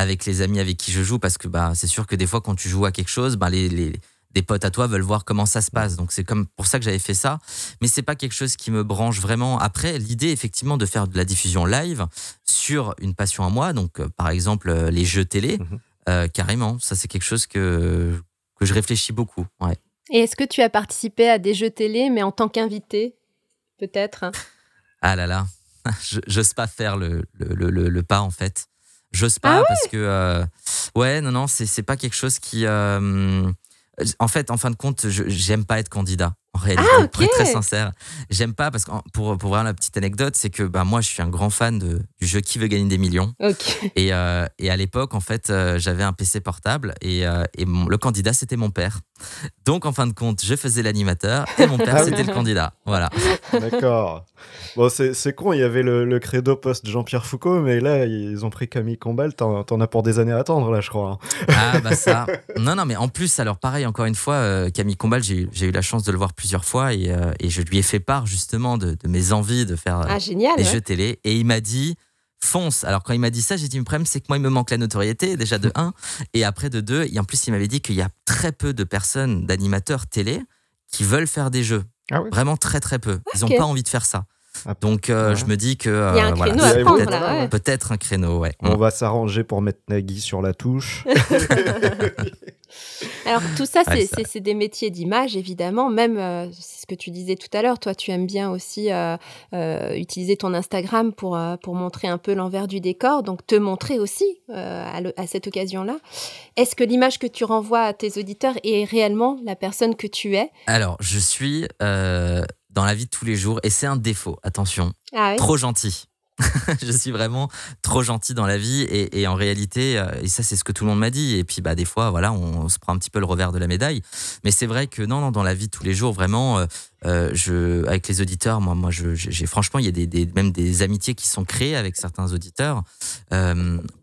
avec les amis avec qui je joue, parce que bah c'est sûr que des fois quand tu joues à quelque chose, bah les, les des potes à toi veulent voir comment ça se passe. Donc c'est comme pour ça que j'avais fait ça. Mais c'est pas quelque chose qui me branche vraiment. Après, l'idée effectivement de faire de la diffusion live sur une passion à moi, donc euh, par exemple euh, les jeux télé, mhm. euh, carrément, ça c'est quelque chose que, que je réfléchis beaucoup. Ouais. Et est-ce que tu as participé à des jeux télé, mais en tant qu'invité, peut-être? Ah là là, j'ose pas faire le, le, le, le, pas en fait. J'ose pas ah parce que ouais non non c'est pas quelque chose qui en fait, en fin de compte, j'aime pas être candidat. En réalité, ah, très sincère, j'aime pas parce que pour pour voir la petite anecdote, c'est que bah moi je suis un grand fan de, du jeu Qui veut gagner des millions. Et, euh, et à l'époque en fait euh, j'avais un PC portable et, euh, et le candidat c'était mon père. Donc en fin de compte je faisais l'animateur et mon père ah c'était le candidat. Voilà. D'accord. Bon c'est con, il y avait le, le credo post Jean-Pierre Foucault, mais là ils ont pris Camille Combal. T'en as pour des années à attendre là je crois. Hein. Ah bah ça. Non non mais en plus alors pareil encore une fois Camille Combal j'ai eu la chance de le voir plusieurs fois et, euh, et, je lui ai fait part justement de, mes envies de faire ah, génial, des jeux télé. Et il m'a dit fonce. Alors quand il m'a dit ça, j'ai dit le problème c'est que moi il me manque la notoriété déjà de 1 et après de 2 et en plus il m'avait dit qu'il y a très peu de personnes d'animateurs télé qui veulent faire des jeux. Ah Vraiment très très peu. Ils n'ont pas envie de faire ça. Ah, Donc euh, je me dis que il y a un euh, créneau à prendre, peut-être un créneau, ouais. On va s'arranger pour mettre Nagui sur la touche. Alors tout ça, c'est des métiers d'image, évidemment. Même, euh, c'est ce que tu disais tout à l'heure, toi, tu aimes bien aussi euh, euh, utiliser ton Instagram pour, pour montrer un peu l'envers du décor, donc te montrer aussi à, cette occasion-là. Est-ce que l'image que tu renvoies à tes auditeurs est réellement la personne que tu es? Alors, je suis dans la vie de tous les jours, et c'est un défaut, attention, ah trop gentil. je suis vraiment trop gentil dans la vie et, en réalité, euh, et ça c'est ce que tout le monde m'a dit. Et puis bah des fois, voilà, on, se prend un petit peu le revers de la médaille. Mais c'est vrai que non, non, dans la vie de tous les jours, vraiment, euh, euh, je, avec les auditeurs, moi, moi, j'ai franchement, il y a des, même des amitiés qui sont créées avec certains auditeurs.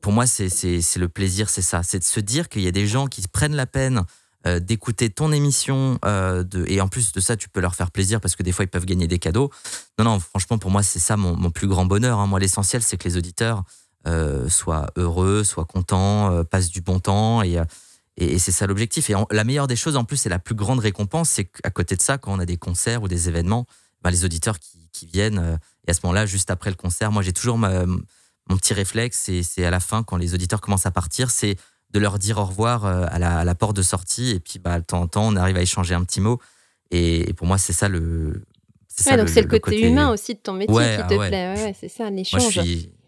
pour moi, c'est le plaisir, c'est ça, c'est de se dire qu'il y a des gens qui prennent la peine euh, d'écouter ton émission euh, et en plus de ça tu peux leur faire plaisir parce que des fois ils peuvent gagner des cadeaux non non franchement pour moi c'est ça mon, plus grand bonheur hein. moi l'essentiel c'est que les auditeurs euh, soient heureux soient contents passent du bon temps et, et, c'est ça l'objectif et la meilleure des choses en plus c'est la plus grande récompense c'est qu'à côté de ça quand on a des concerts ou des événements bah, les auditeurs qui, qui viennent et à ce moment-là juste après le concert moi j'ai toujours mon petit réflexe et c'est à la fin quand les auditeurs commencent à partir c'est de leur dire au revoir euh, à la, porte de sortie. Et puis, bah, de temps en temps, on arrive à échanger un petit mot. Et, pour moi, c'est ça le. Ouais, donc c'est le, côté, humain aussi de ton métier qui te plaît. Ouais, c'est ça, l'échange.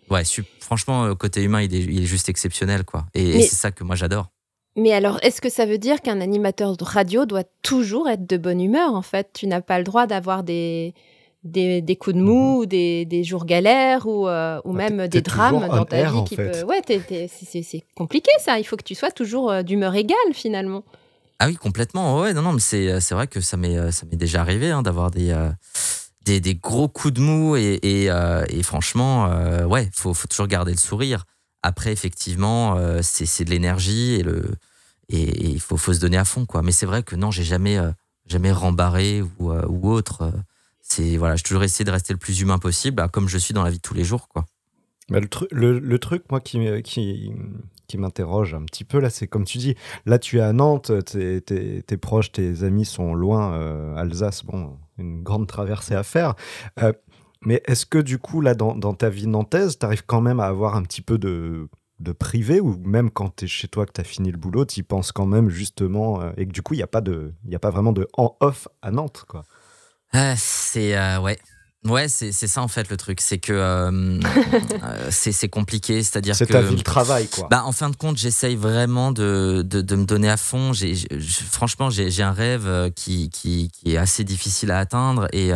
Ouais, franchement, le côté humain, il est, juste exceptionnel, quoi. Et, c'est ça que moi j'adore. Mais alors, est-ce que ça veut dire qu'un animateur de radio doit toujours être de bonne humeur En fait, tu n'as pas le droit d'avoir des, des, des, coups de mou, mhm. des, des, jours galères ou, euh, ou même des drames dans ta vie qui peut. Ouais, c'est compliqué ça. Il faut que tu sois toujours euh, d'humeur égale finalement. Ah oui, complètement. Ouais, non, non, mais c'est euh, vrai que ça m'est ça m'est déjà arrivé hein, d'avoir des, des, des gros coups de mou et, et, et franchement, ouais, faut faut toujours garder le sourire. Après, effectivement, c'est de l'énergie et le et il faut faut se donner à fond quoi. Mais c'est vrai que non, j'ai jamais jamais rembarré ou, ou autre c'est voilà, j'ai toujours essayé de rester le plus humain possible, bah, comme je suis dans la vie de tous les jours, quoi. le, le, truc, moi, qui, qui, qui m'interroge un petit peu, là, c'est comme tu dis, là, tu es à Nantes, tes, tes, proches, tes amis sont loin, euh, Alsace, bon, une grande traversée à faire. Euh, Mais est-ce que du coup, là, dans, dans ta vie nantaise, tu arrives quand même à avoir un petit peu de, de privé ou même quand tu es chez toi, que tu as fini le boulot, tu y penses quand même justement euh, et que du coup, il n'y a, pas de- y a pas vraiment de en-off à Nantes, quoi? Ah, c'est euh, ouais. Ouais, c'est c'est ça en fait le truc, c'est que euh, euh, c'est c'est compliqué, c'est-à-dire C'est que ta vie le travail, quoi. Bah, en fin de compte, j'essaye vraiment de, de, de me donner à fond. J'ai, franchement, j'ai, un rêve euh, qui, qui, qui est assez difficile à atteindre et,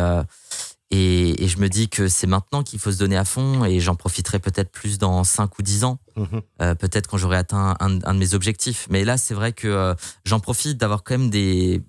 et, et je me dis que c'est maintenant qu'il faut se donner à fond et j'en profiterai peut-être plus dans 5 ou 10 ans, Mhm. euh, peut-être quand j'aurai atteint un, un de mes objectifs. Mais là, c'est vrai que euh, j'en profite d'avoir quand même, des,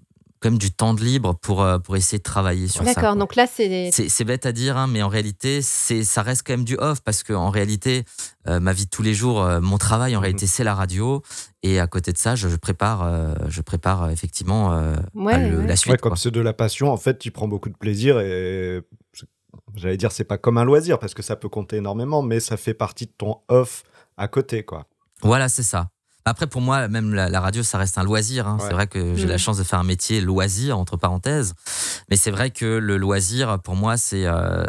quand même du temps de libre pour, euh, pour essayer de travailler sur ça. D'accord, donc là, c'est. C'est bête à dire, hein, mais en réalité, c'est ça reste quand même du off parce que en réalité, euh, ma vie de tous les jours, euh, mon travail en Mhm. réalité, c'est la radio. Et à côté de ça, je, je prépare, euh, je prépare effectivement euh, Ouais, bah, le- ouais. la suite. Ouais, quoi. comme c'est de la passion, en fait, tu prends beaucoup de plaisir et j'allais dire, c'est pas comme un loisir parce que ça peut compter énormément, mais ça fait partie de ton off à côté, quoi. Voilà, c'est ça. Après, pour moi, même la, la radio, ça reste un loisir. hein. Ouais. C'est vrai que j'ai la chance de faire un métier loisir, entre parenthèses. Mais c'est vrai que le loisir, pour moi, c'est. euh.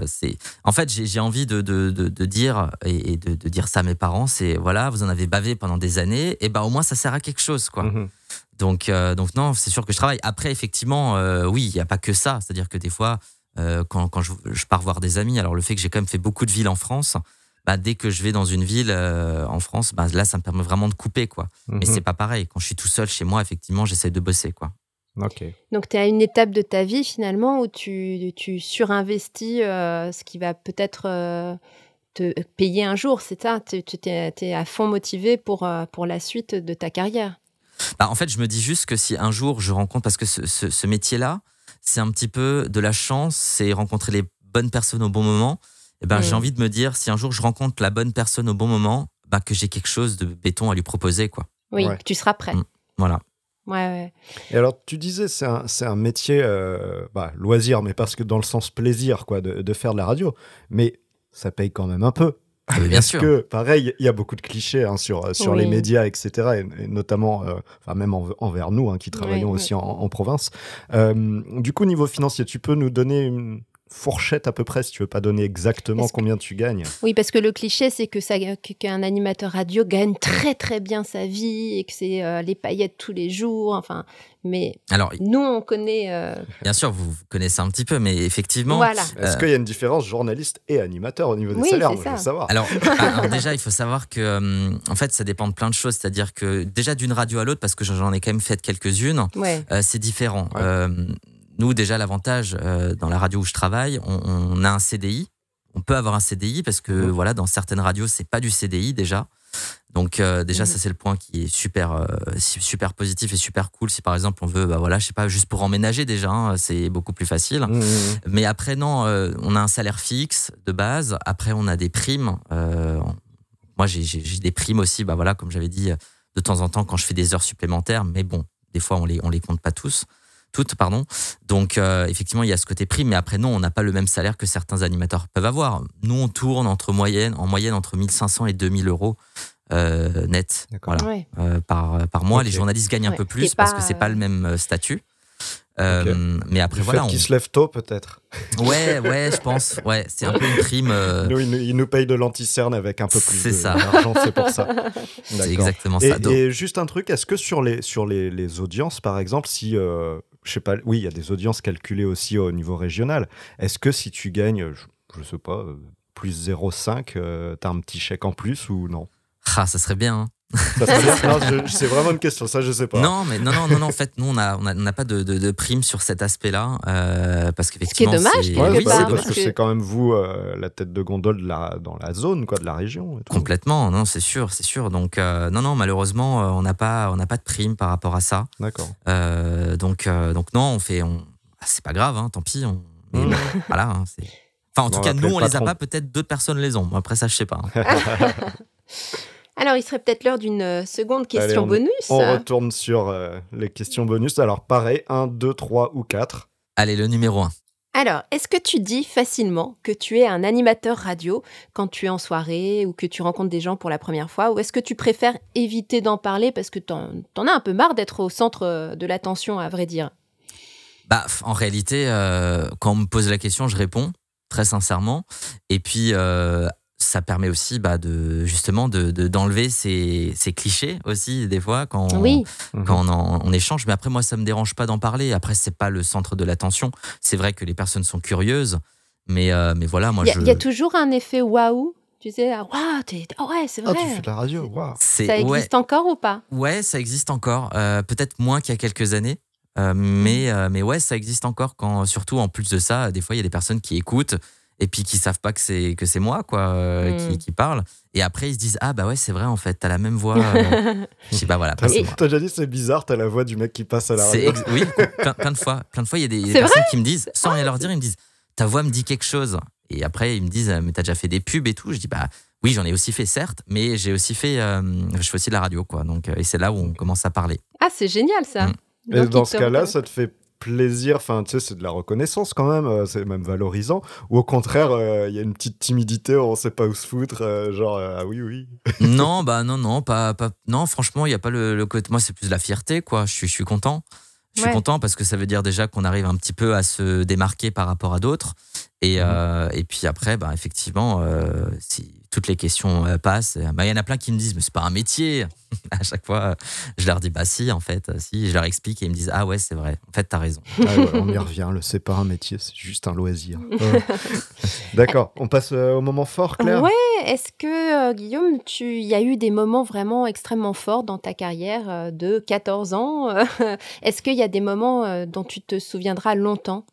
En fait, j'ai envie de, de, de, de dire, et, de, dire ça à mes parents c'est voilà, vous en avez bavé pendant des années, et ben au moins, ça sert à quelque chose, quoi. Mhm. Donc, euh, donc non, c'est sûr que je travaille. Après, effectivement, euh, oui, il n'y a pas que ça. C'est-à-dire que des fois, euh, quand, quand je, je pars voir des amis, alors le fait que j'ai quand même fait beaucoup de villes en France, bah, dès que je vais dans une ville euh, en France, bah, là, ça me permet vraiment de couper, quoi. Mais Mhm. c'est pas pareil. Quand je suis tout seul chez moi, effectivement, j'essaie de bosser, quoi. Donc, tu es à une étape de ta vie finalement où tu, tu surinvestis euh, ce qui va peut-être euh, te payer un jour, c'est ça? Tu es, à fond motivé pour, euh, pour la suite de ta carrière. Bah, en fait, je me dis juste que si un jour je rencontre, parce que ce, ce- ce métier-là, c'est un petit peu de la chance, c'est rencontrer les bonnes personnes au bon moment. Et ben, j'ai envie de me dire, si un jour je rencontre la bonne personne au bon moment, bah, que j'ai quelque chose de béton à lui proposer, quoi. Oui, Ouais. que tu seras prêt. Mm. Voilà. Ouais, ouais. Et alors, tu disais, c'est un, c'est un métier euh, bah, loisir, mais parce que dans le sens plaisir, quoi, de, de faire de la radio. Mais ça paye quand même un peu. Ah, mais bien Parce sûr. que, pareil, il y a beaucoup de clichés hein, sur, sur Oui. les médias, etc. Et, et notamment, euh, enfin, même en- envers nous, hein, qui travaillons Oui, aussi en, en province. Euh, du coup, niveau financier, tu peux nous donner une fourchette à peu près, si tu veux pas donner exactement Est-ce que- combien tu gagnes Oui, parce que le cliché, c'est que ça, qu'un animateur radio gagne très très bien sa vie et que c'est euh, les paillettes tous les jours. Enfin, mais Alors, nous, on connaît. euh, bien sûr, vous connaissez un petit peu, mais effectivement. voilà. Est-ce Euh, qu'il y a une différence journaliste et animateur au niveau des Oui, salaires c'est Moi, je ça. veux savoir. Alors, alors déjà, il faut savoir que, en fait, ça dépend de plein de choses. C'est-à-dire que déjà d'une radio à l'autre, parce que j'en ai quand même fait quelques-unes, Ouais. euh, c'est différent. Ouais. Nous, déjà, l'avantage euh, dans la radio où je travaille, on, on a un CDI. On peut avoir un CDI parce que Mhm. voilà, dans certaines radios, c'est pas du CDI déjà. Donc euh, déjà, Mhm. ça c'est le point qui est super euh, su- super positif et super cool. Si par exemple on veut, bah voilà, je sais pas, juste pour emménager déjà, hein, c'est beaucoup plus facile. Mmh, mmh. Mais après, non, euh, on a un salaire fixe de base. Après, on a des primes. Moi, j'ai des primes aussi, bah voilà, comme j'avais dit, de temps en temps quand je fais des heures supplémentaires. Mais bon, des fois, on les, on les compte pas tous. Toutes, pardon. Donc, euh, effectivement, il y a ce côté prime. Mais après, non, on n'a pas le même salaire que certains animateurs peuvent avoir. Nous, on tourne entre moyenne, en moyenne entre 1500 et 2000 euros euh, net D'accord. voilà, Ouais. euh, par, par mois. Les journalistes gagnent un peu plus parce que c'est pas le même statut. Euh, Mais après, Du voilà. fait on- qu'ils se lèvent tôt, peut-être. Ouais, ouais, je pense. Ouais, c'est un peu une prime. euh, Nous, ils, nous- payent de l'anticerne avec un peu plus C'est de- ça. d'argent, c'est pour ça. c'est exactement Et, ça. Donc, et juste un truc, est-ce que sur les, sur les, les audiences, par exemple, si, euh, je sais pas, oui, il y a des audiences calculées aussi au niveau régional, est-ce que si tu gagnes, je, je sais pas, euh, plus 0,5, euh, t'as un petit chèque en plus ou non? Ah, ça serait bien. hein. C'est vraiment une question, ça je sais pas. Non, mais non, non, non, non, en fait, nous, on n'a on a, on a pas de, de, de prime sur cet aspect-là. euh, parce qu'effectivement. dommage, c'est- quelque Ouais, oui, bah part, oui, dommage. parce que, que- c'est quand même vous euh, la tête de gondole de la, dans la zone, quoi, de la région. et tout. Complètement, non, c'est sûr, c'est sûr. Donc, euh, non, non, malheureusement, euh, on n'a pas, on n'a pas de prime par rapport à ça. D'accord. Euh, donc, euh, donc, non, on fait. On... ah, c'est pas grave, hein, tant pis. On... Mmh. voilà. hein, c'est- enfin, en tout cas, nous, on le les a pas. Peut-être d'autres personnes les ont. Après, ça, je sais pas. Alors, il serait peut-être l'heure d'une euh, seconde question Allez, on- bonus. On retourne sur euh, les questions bonus. Alors pareil, 1, 2, 3 ou 4. Allez, le numéro 1. Alors, est-ce que tu dis facilement que tu es un animateur radio quand tu es en soirée ou que tu rencontres des gens pour la première fois? Ou est-ce que tu préfères éviter d'en parler parce que t'en, t'en as un peu marre d'être au centre euh, de l'attention, à vrai dire? Bah, en réalité, euh, quand on me pose la question, je réponds très sincèrement. Et puis, euh, ça permet aussi bah, de justement de d'enlever ces, ces, clichés aussi des fois quand on, oui. quand on, échange. Mais après, moi, ça me dérange pas d'en parler. Après, c'est pas le centre de l'attention. C'est vrai que les personnes sont curieuses, mais mais voilà, moi, il y, a toujours un effet waouh tu sais, ah, waouh, oh ouais, c'est vrai. Ah, tu fais de la radio, waouh. Ça existe encore ou pas? Ouais, ça existe encore. Euh, peut-être moins qu'il y a quelques années. Euh, mais, euh, mais ouais, ça existe encore quand, surtout en plus de ça, des fois, il y a des personnes qui écoutent et puis qui savent pas que c'est que c'est moi quoi qui, hmm. qui, parle et après ils se disent ah bah ouais c'est vrai en fait t'as la même voix je sais pas voilà t'as déjà dit c'est bizarre t'as la voix du mec qui passe à la radio oui plein, de fois plein de fois il y a des, personnes qui me disent sans rien leur dire ils me disent ta voix me dit quelque chose et après, ils me disent, mais t'as déjà fait des pubs et tout. Je dis, bah oui, j'en ai aussi fait, certes, mais j'ai aussi fait, euh, je fais aussi de la radio, quoi. Donc, euh, et c'est là où on commence à parler. Ah, c'est génial, ça. Mm. Et dans ce cas-là, ça te fait plaisir, enfin, tu sais, c'est de la reconnaissance quand même, euh, c'est même valorisant, ou au contraire, il y a une petite timidité, on sait pas où se foutre, genre, ah oui, oui. non, bah non, non, pas, pas non, franchement, il n'y a pas le, le, côté, moi, c'est plus de la fierté, quoi, je suis, je suis content. Je suis content parce que ça veut dire déjà qu'on arrive un petit peu à se démarquer par rapport à d'autres. Et, mhm. euh, et puis après, bah, effectivement, euh, si toutes les questions euh, passent, bah, il y en a plein qui me disent, mais c'est pas un métier. à chaque fois, je leur dis, bah si, en fait, si. Je leur explique et ils me disent, ah ouais, c'est vrai. En fait, t'as raison. Ah on y revient. Le c'est pas un métier, c'est juste un loisir. D'accord. On passe au moment fort, Claire. Ouais. Est-ce que Guillaume, tu, il y a eu des moments vraiment extrêmement forts dans ta carrière de 14 ans Est-ce qu'il y a des moments dont tu te souviendras longtemps?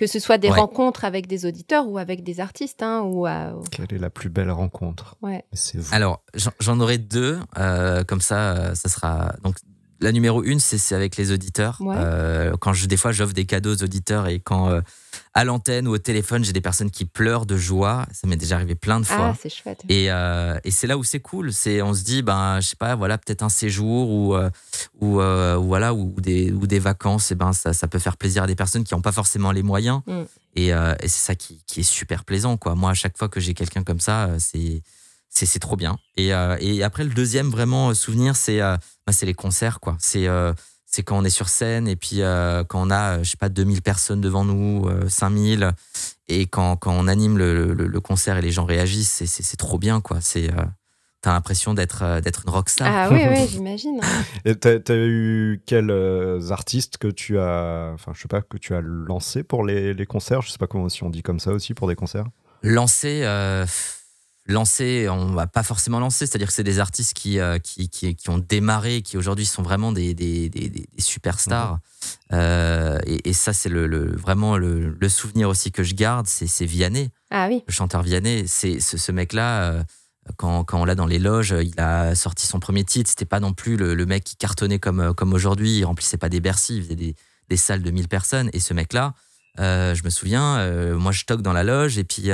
Que ce soit des rencontres avec des auditeurs ou avec des artistes. Hein, ou, Quelle est la plus belle rencontre? Ouais. Alors, j'en aurai deux, euh, comme ça, euh, ça sera. Donc, la numéro une, c'est avec les auditeurs. Euh, quand je, des fois, j'offre des cadeaux aux auditeurs et quand euh, à l'antenne ou au téléphone, j'ai des personnes qui pleurent de joie. Ça m'est déjà arrivé plein de ah, fois. Ah, c'est chouette. Et, euh, et c'est là où c'est cool. C'est, on se dit, ben, je sais pas, voilà, peut-être un séjour ou, ou, voilà, ou des, ou des vacances. Et ben, ça, ça peut faire plaisir à des personnes qui n'ont pas forcément les moyens. Mm. Et, et c'est ça qui, qui, est super plaisant, quoi. Moi, à chaque fois que j'ai quelqu'un comme ça, c'est c'est trop bien. Et, euh, et, après, le deuxième vraiment souvenir, c'est euh, bah, les concerts. quoi. C'est euh, c'est quand on est sur scène et puis quand on a, je sais pas, 2000 personnes devant nous, 5000, et quand, quand on anime le, le, concert et les gens réagissent, c'est trop bien. quoi. C'est T'as l'impression d'être d'être une rockstar. Ah oui, oui, j'imagine. Et t'as as eu quels artistes que tu as, enfin, je sais pas, que tu as lancé pour les, les concerts? Je sais pas comment si on dit comme ça aussi pour des concerts. Lancé, lancé, on va pas forcément lancer, c'est-à-dire que c'est des artistes qui, euh, qui, qui, qui, ont démarré, qui aujourd'hui sont vraiment des, des, des, superstars. Mhm. Euh, et, ça, c'est le, vraiment le, le, souvenir aussi que je garde, c'est Vianney. Ah oui. Le chanteur Vianney. C'est ce, ce mec-là. Euh, quand, quand, on l'a dans les loges, il a sorti son premier titre. C'était pas non plus le, le, mec qui cartonnait comme, comme aujourd'hui. Il remplissait pas des Bercy, il faisait des, des salles de 1000 personnes. Et ce mec-là, je me souviens, moi je toque dans la loge et puis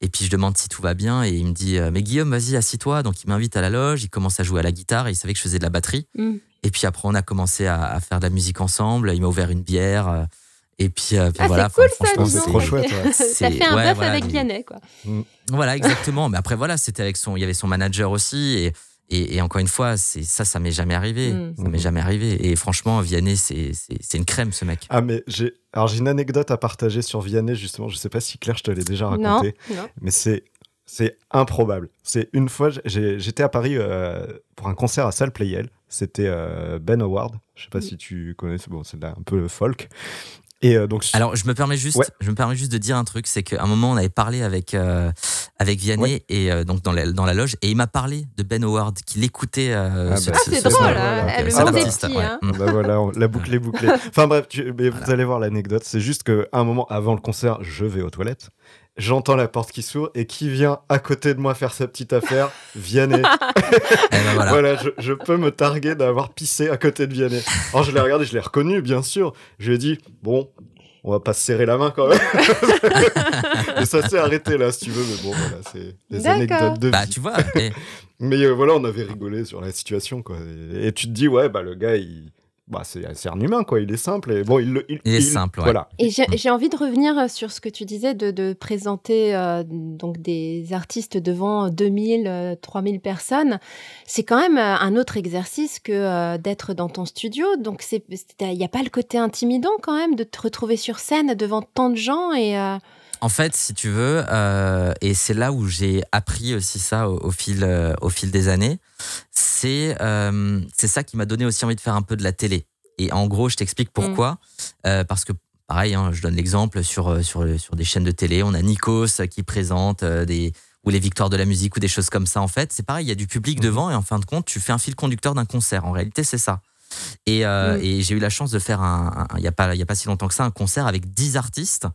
et puis je demande si tout va bien et il me dit euh, mais Guillaume vas-y assis-toi donc il m'invite à la loge il commence à jouer à la guitare et il savait que je faisais de la batterie. Mm. et puis après on a commencé à, faire de la musique ensemble. Il m'a ouvert une bière euh, et puis, euh, ah, voilà cool, franchement c'est trop chouette ça fait un ouais, bœuf avec Vianney quoi. Mm. voilà exactement. Mais après voilà c'était avec son il y avait son manager aussi et et, encore une fois, c'est ça, ça m'est jamais arrivé. Mm. Ça m'est jamais arrivé. Et franchement, Vianney, c'est une crème, ce mec. Ah, mais j'ai alors j'ai une anecdote à partager sur Vianney, justement. Je sais pas si Claire, je te l'ai déjà raconté. Mais c'est c'est improbable. C'est une fois, j'étais à Paris euh, pour un concert à Salle Playel. C'était euh, Ben Howard. Je sais pas mm. si tu connais. Bon, c'est un peu folk. Et euh, donc, Alors, je me permets juste, je me permets juste de dire un truc, c'est qu'à un moment, on avait parlé avec euh, avec Vianney et euh, donc dans la, dans la loge, et il m'a parlé de Ben Howard, qu'il écoutait. ah, bah, c'est drôle, le monde des petits. Hein. Bah, voilà, la boucle est bouclée. enfin bref, vous allez voir l'anecdote. C'est juste qu'à un moment, avant le concert, je vais aux toilettes. J'entends la porte qui s'ouvre et qui vient à côté de moi faire sa petite affaire Vianney. Eh ben voilà, je, je, peux me targuer d'avoir pissé à côté de Vianney. Alors je l'ai regardé, je l'ai reconnu, bien sûr. Je lui ai dit, bon, on va pas se serrer la main quand même. et ça s'est arrêté là, si tu veux, mais bon, voilà, c'est des anecdotes de bah, vie. tu vois. mais euh, voilà, on avait rigolé sur la situation, quoi. Et, et, tu te dis, ouais, bah le gars, il bah, c'est un humain, quoi. Il est simple. Et bon, il, il, est simple, voilà. Et j'ai envie de revenir euh, sur ce que tu disais de, de présenter euh, donc des artistes devant 2000, 3000 euh, personnes. C'est quand même un autre exercice que d'être dans ton studio. Donc, il n'y a pas le côté intimidant quand même de te retrouver sur scène devant tant de gens et. En fait, si tu veux, euh, et c'est là où j'ai appris aussi ça au, fil, euh, au fil des années, c'est euh, c'est ça qui m'a donné aussi envie de faire un peu de la télé. Et en gros, je t'explique pourquoi. Mm. parce que, pareil, hein, je donne l'exemple sur, sur, sur des chaînes de télé. On a Nikos qui présente des, ou les victoires de la musique ou des choses comme ça. En fait, c'est pareil, il y a du public mm. devant et en fin de compte, tu fais un fil conducteur d'un concert. En réalité, c'est ça. Et, mm. et j'ai eu la chance de faire, il n'y a, pas, y a pas si longtemps que ça, un concert avec 10 artistes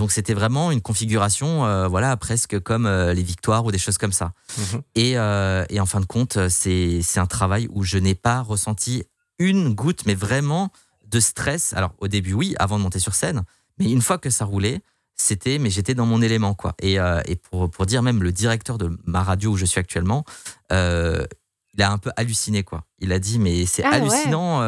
donc c'était vraiment une configuration, euh, voilà, presque comme euh, les victoires ou des choses comme ça. Mhm. Euh, et, en fin de compte, c'est un travail où je n'ai pas ressenti une goutte, mais vraiment de stress. Alors au début, oui, avant de monter sur scène, mais une fois que ça roulait, c'était, mais j'étais dans mon élément, quoi. Et, pour, pour, dire même le directeur de ma radio où je suis actuellement, il a un peu halluciné, quoi. Il a dit, mais c'est ah hallucinant,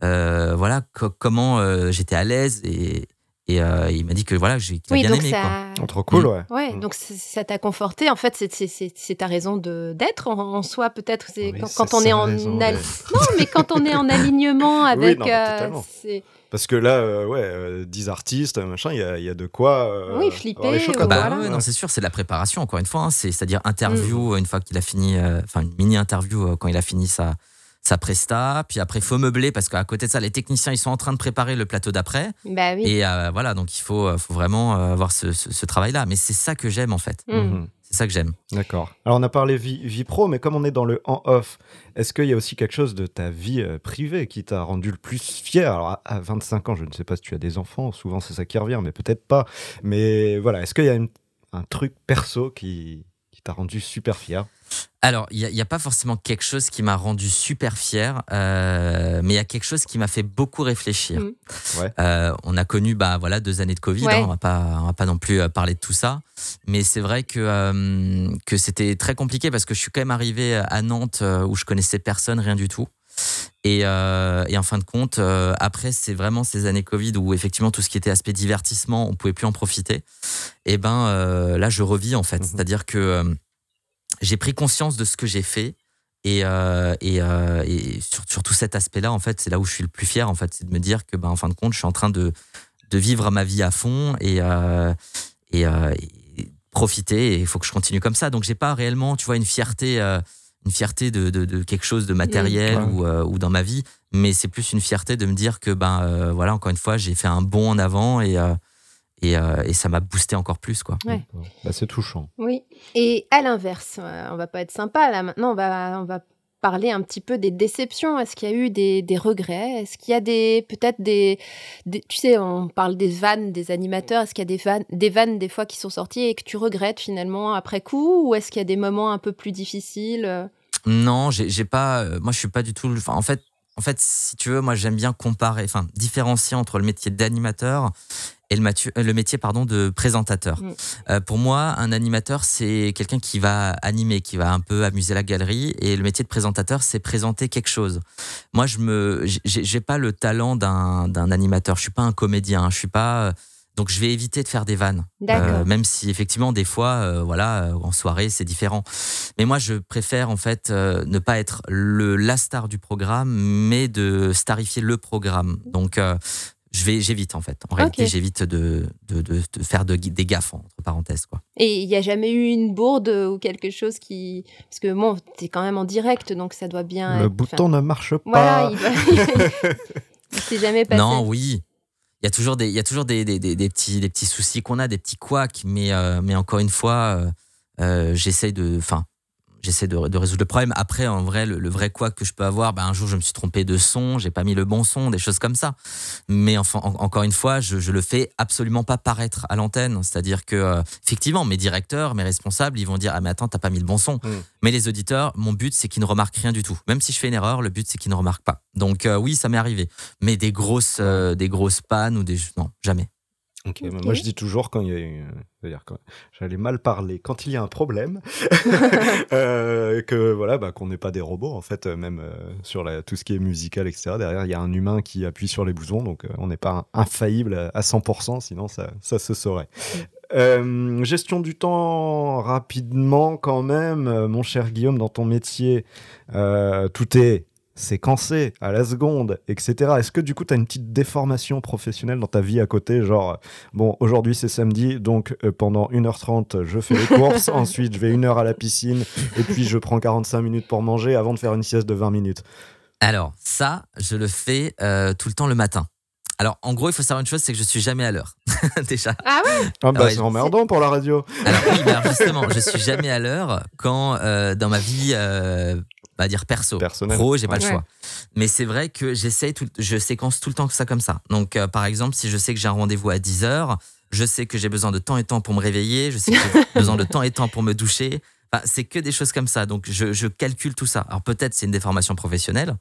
voilà, comment j'étais à l'aise et et euh, il m'a dit que voilà, j'ai oui, bien aimé. Ça... Quoi. Trop cool, ouais. Ouais, mm. donc ça t'a conforté. En fait, c'est ta raison d'être en, soi, peut-être. Quand, on est en. Non, mais quand on est en alignement avec. Oui, non, euh, parce que là, euh, ouais, 10 artistes, machin, il y, y a, de quoi. oui, flipper. Bah, ouais, non, c'est sûr, c'est de la préparation, encore une fois. Hein, c'est-à-dire interview, mm. une fois qu'il a fini, enfin, une mini-interview quand il a fini sa, sa presta, puis après il faut meubler parce qu'à côté de ça, les techniciens ils sont en train de préparer le plateau d'après. Bah oui. Et euh, voilà, donc il faut, faut vraiment euh, avoir ce, ce, travail-là. Mais c'est ça que j'aime en fait. Mm. Mhm. C'est ça que j'aime. D'accord. Alors on a parlé vie, vie pro, mais comme on est dans le en off, est-ce qu'il y a aussi quelque chose de ta vie euh, privée qui t'a rendu le plus fier? Alors à, 25 ans, je ne sais pas si tu as des enfants, souvent c'est ça qui revient, mais peut-être pas. Mais voilà, est-ce qu'il y a un truc perso qui, qui t'a rendu super fier alors, il n'y a, pas forcément quelque chose qui m'a rendu super fier, euh, mais il y a quelque chose qui m'a fait beaucoup réfléchir. Mm. Euh, on a connu bah, voilà, deux années de Covid, hein, on ne va pas non plus euh, parler de tout ça, mais c'est vrai que, que c'était très compliqué parce que je suis quand même arrivé à Nantes où je connaissais personne, rien du tout. Et, en fin de compte, après, c'est vraiment ces années Covid où effectivement tout ce qui était aspect divertissement, on pouvait plus en profiter. Et ben là, je revis en fait, mm-hmm. c'est-à-dire que j'ai pris conscience de ce que j'ai fait. Et, euh, et, euh, et sur, tout cet aspect-là, en fait, c'est là où je suis le plus fier, en fait, c'est de me dire que, ben, en fin de compte, je suis en train de, de vivre ma vie à fond et, euh, et, profiter. Et il faut que je continue comme ça. Donc, j'ai pas réellement, tu vois, une fierté, une fierté de, de, quelque chose de matériel ou, ou dans ma vie, mais c'est plus une fierté de me dire que, ben, voilà, encore une fois, j'ai fait un bond en avant et euh, et, ça m'a boosté encore plus. quoi. Bah, c'est touchant. Oui. Et à l'inverse, euh, on va pas être sympa là maintenant, on va, on va parler un petit peu des déceptions. Est-ce qu'il y a eu des, des regrets? Est-ce qu'il y a des peut-être des, Tu sais, on parle des vannes des animateurs. Est-ce qu'il y a des vannes, des vannes des fois qui sont sorties et que tu regrettes finalement après coup? Ou est-ce qu'il y a des moments un peu plus difficiles Non, j'ai pas. Euh, moi, je suis pas du tout. En fait, en fait, si tu veux, moi, j'aime bien comparer, enfin, différencier entre le métier d'animateur et le, le, métier pardon, de présentateur. Mm. Euh, pour moi, un animateur, c'est quelqu'un qui va animer, qui va un peu amuser la galerie, et le métier de présentateur, c'est présenter quelque chose. Moi, je me, j'ai pas le talent d'un animateur. Je suis pas un comédien. Je suis pas donc je vais éviter de faire des vannes, euh, même si effectivement des fois, euh, voilà, euh, en soirée c'est différent. Mais moi je préfère en fait ne pas être le la star du programme, mais de starifier le programme. Donc je vais, j'évite en fait. En réalité, j'évite de, de, de, faire de, des gaffes entre parenthèses quoi. Et il n'y a jamais eu une bourde ou quelque chose qui, parce que bon, es quand même en direct, donc ça doit bien. Le bouton ne marche pas. Voilà, il, s'est jamais passé. Non, oui il y a toujours des, il y a toujours des, des, des, petits, des petits soucis qu'on a, des petits couacs, mais, euh, mais encore une fois, euh, euh j'essaye de, enfin, j'essaie de, résoudre le problème. Après, en vrai, le, vrai quoi que je peux avoir, ben, un jour, je me suis trompé de son, j'ai pas mis le bon son, des choses comme ça. Mais enfin, encore une fois, je, je le fais absolument pas paraître à l'antenne. C'est-à-dire que, euh, effectivement, mes directeurs, mes responsables, ils vont dire Ah, mais attends, t'as pas mis le bon son. Mm. Mais les auditeurs, mon but, c'est qu'ils ne remarquent rien du tout. Même si je fais une erreur, le but, c'est qu'ils ne remarquent pas. Donc, euh, oui, ça m'est arrivé. Mais des grosses, euh, des grosses pannes ou des. Non, jamais. Moi, je dis toujours quand il y a eu, dire j'allais mal parler, quand il y a un problème, euh, que voilà, bah, qu'on n'est pas des robots en fait, même euh, sur la, tout ce qui est musical, etc. Derrière, il y a un humain qui appuie sur les boutons, donc euh, on n'est pas infaillible à 100%, sinon ça, ça se saurait. gestion du temps rapidement quand même, mon cher Guillaume, dans ton métier, tout est séquencé à la seconde, etc. Est-ce que du coup, tu as une petite déformation professionnelle dans ta vie à côté Genre, bon, aujourd'hui c'est samedi, donc euh, pendant 1h30, je fais les courses, ensuite je vais une heure à la piscine, et puis je prends 45 minutes pour manger avant de faire une sieste de 20 minutes. Alors, ça, je le fais euh, tout le temps le matin. Alors, en gros, il faut savoir une chose, c'est que je suis jamais à l'heure. Déjà. Ah ouais Ah bah Ouais, c'est emmerdant pour la radio. Alors oui, mais alors justement, je suis jamais à l'heure quand euh, dans ma vie, euh, on va dire perso, Personnel. pro, j'ai pas le Ouais. choix. Mais c'est vrai que j'essaye, tout, je séquence tout le temps que ça comme ça. Donc euh, par exemple, si je sais que j'ai un rendez-vous à 10 heures, je sais que j'ai besoin de temps et temps pour me réveiller, je sais que j'ai besoin de temps et temps pour me doucher. Enfin, c'est que des choses comme ça. Donc je, je calcule tout ça. Alors peut-être c'est une déformation professionnelle,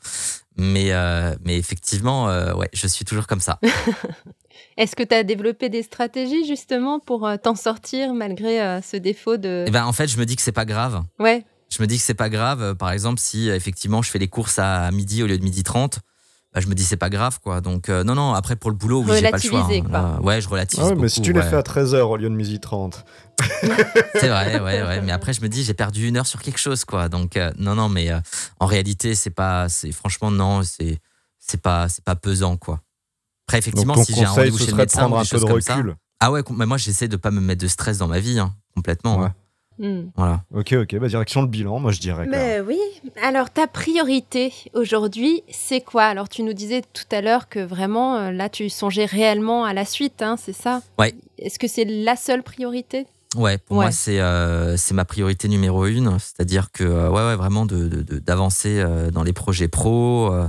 mais euh, mais effectivement, euh, ouais, je suis toujours comme ça. Est-ce que tu as développé des stratégies justement pour euh, t'en sortir malgré ce défaut de. Et ben en fait, je me dis que c'est pas grave. Ouais, Je me dis que c'est pas grave. Par exemple, si effectivement je fais les courses à midi au lieu de midi 30, bah, je me dis c'est pas grave quoi. Donc euh, non non, après pour le boulot, oui, j'ai pas le choix. Hein. quoi. Là, ouais, je relativise Ah ouais, mais si tu les ouais. fais à 13h au lieu de midi 30. C'est vrai, ouais, ouais. Mais après je me dis j'ai perdu une heure sur quelque chose quoi. Donc euh, non non, mais euh, en réalité c'est pas, c'est franchement non, c'est c'est pas c'est pas pesant quoi. Après effectivement si j'ai un rendez-vous chez le médecin prendre ou un peu de comme ça. recul. Ah ouais, mais moi j'essaie de pas me mettre de stress dans ma vie, hein, complètement. Ouais. hein. Hmm. Voilà. Ok, ok, bah direction le bilan, moi je dirais. Mais oui. Alors, ta priorité aujourd'hui, c'est quoi? Alors, tu nous disais tout à l'heure que vraiment, euh, là, tu songeais réellement à la suite, hein, c'est ça? Ouais. Est-ce que c'est la seule priorité? Ouais, pour Ouais. moi, c'est euh, c'est ma priorité numéro une. C'est-à-dire que, euh, ouais, ouais, vraiment de- de- de- d'avancer euh, dans les projets pro. euh,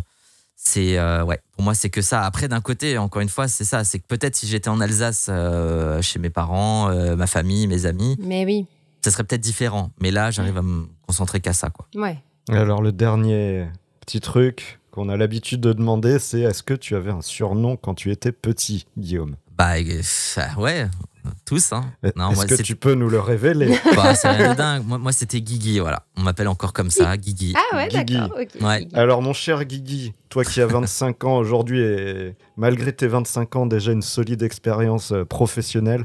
c'est, euh, ouais, pour moi, c'est que ça. Après, d'un côté, encore une fois, c'est ça. C'est que peut-être si j'étais en Alsace, euh, chez mes parents, euh, ma famille, mes amis, Mais oui. Ça serait peut-être différent. Mais là, j'arrive à me concentrer qu'à ça, quoi. Ouais. Alors le dernier petit truc qu'on a l'habitude de demander, c'est est-ce que tu avais un surnom quand tu étais petit, Guillaume? Bah, euh, ouais, tous, hein. Non, Est-ce que tu peux nous le révéler? Bah, c'est rien de dingue. Moi, moi c'était Guigui, voilà. On m'appelle encore comme ça, Guigui. Ah ouais, Guigui. d'accord. ok. Ouais. Alors mon cher Guigui, toi qui as 25 ans aujourd'hui et malgré tes 25 ans déjà une solide expérience euh, professionnelle,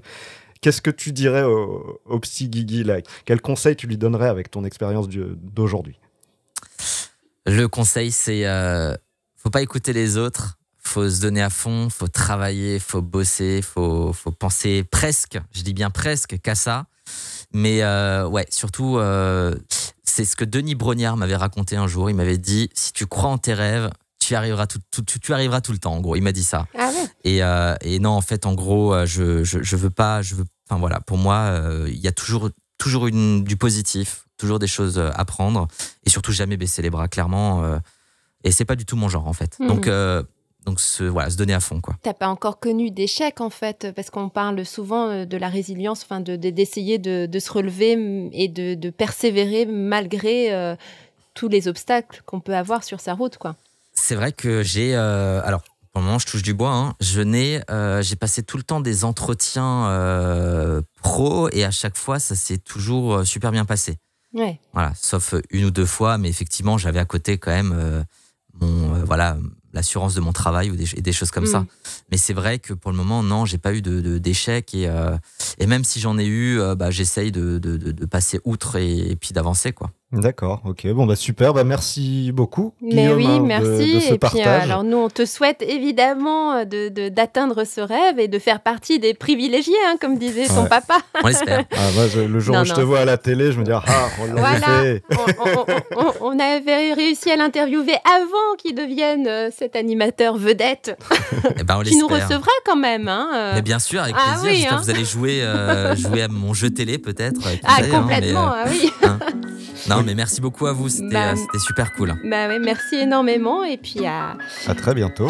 qu'est-ce que tu dirais au, au petit Guigui là? Quel conseil tu lui donnerais avec ton expérience d'aujourd'hui? Le conseil, c'est euh, faut pas écouter les autres, faut se donner à fond, faut travailler, faut bosser, faut, faut penser presque, je dis bien presque, qu'à ça. Mais euh, ouais, surtout, euh, c'est ce que Denis Brognard m'avait raconté un jour. Il m'avait dit si tu crois en tes rêves, tu y arriveras tout, tout- tu, tu arriveras tout le temps. En gros, il m'a dit ça. Ah ouais? Et, euh, et non, en fait, en gros, je, je, je veux pas, je veux, enfin voilà, pour moi, euh, il y a toujours, toujours une, du positif, toujours des choses euh, à prendre, et surtout jamais baisser les bras, clairement. euh, et c'est pas du tout mon genre, en fait. Mhm. Donc, donc se, voilà, se donner à fond, quoi. T'as pas encore connu d'échec en fait, parce qu'on parle souvent de la résilience, enfin de de- d'essayer de, de se relever et de, de persévérer malgré euh, tous les obstacles qu'on peut avoir sur sa route, quoi. C'est vrai que j'ai, euh, alors. Pour le moment, je touche du bois. hein. Je n'ai, euh, j'ai passé tout le temps des entretiens euh, pro et à chaque fois, ça s'est toujours euh, super bien passé. Ouais. Voilà, sauf une ou deux fois, mais effectivement, j'avais à côté quand même euh, mon, voilà, l'assurance de mon travail ou des, et des choses comme ça. Mm. Mais c'est vrai que pour le moment, non, j'ai pas eu de, de- d'échec et, et même si j'en ai eu, bah, j'essaye de, de, de- de passer outre et, et puis d'avancer, quoi. D'accord, ok, bon bah super, bah merci beaucoup. Mais Guillaume, oui, hein, de- merci. De, ce et puis, euh, partage. alors nous, on te souhaite évidemment euh, de de- d'atteindre ce rêve et de faire partie des privilégiés, hein, comme disait son papa. On l'espère. Ah, moi, je- le jour Non, où je te non. vois à la télé, je me dis ah, on l'avait Voilà. fait. on, on- on- on avait réussi à l'interviewer avant qu'il devienne euh, cet animateur vedette, Eh ben, on qui nous recevra quand même. Hein. Mais bien sûr, avec Ah plaisir. oui, hein. que vous allez jouer, euh, jouer à mon jeu télé, peut-être. Ah, hein, complètement, mais, ah oui. euh, non, mais merci beaucoup à vous. C'était Bah, euh, c'était super cool. Bah oui, merci énormément. Et puis, à... À très bientôt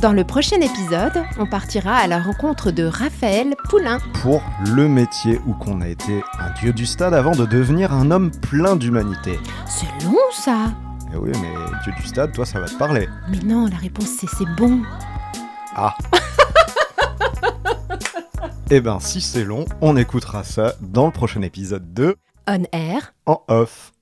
dans le prochain épisode, on partira à la rencontre de Raphaël Poulain. pour le métier où qu'on a été un dieu du stade avant de devenir un homme plein d'humanité. C'est long, ça Eh oui, mais dieu du stade, toi, ça va te parler. Mais non, la réponse, c'est c'est bon. Ah. Eh ben, si c'est long, on écoutera ça dans le prochain épisode de On air. En Off.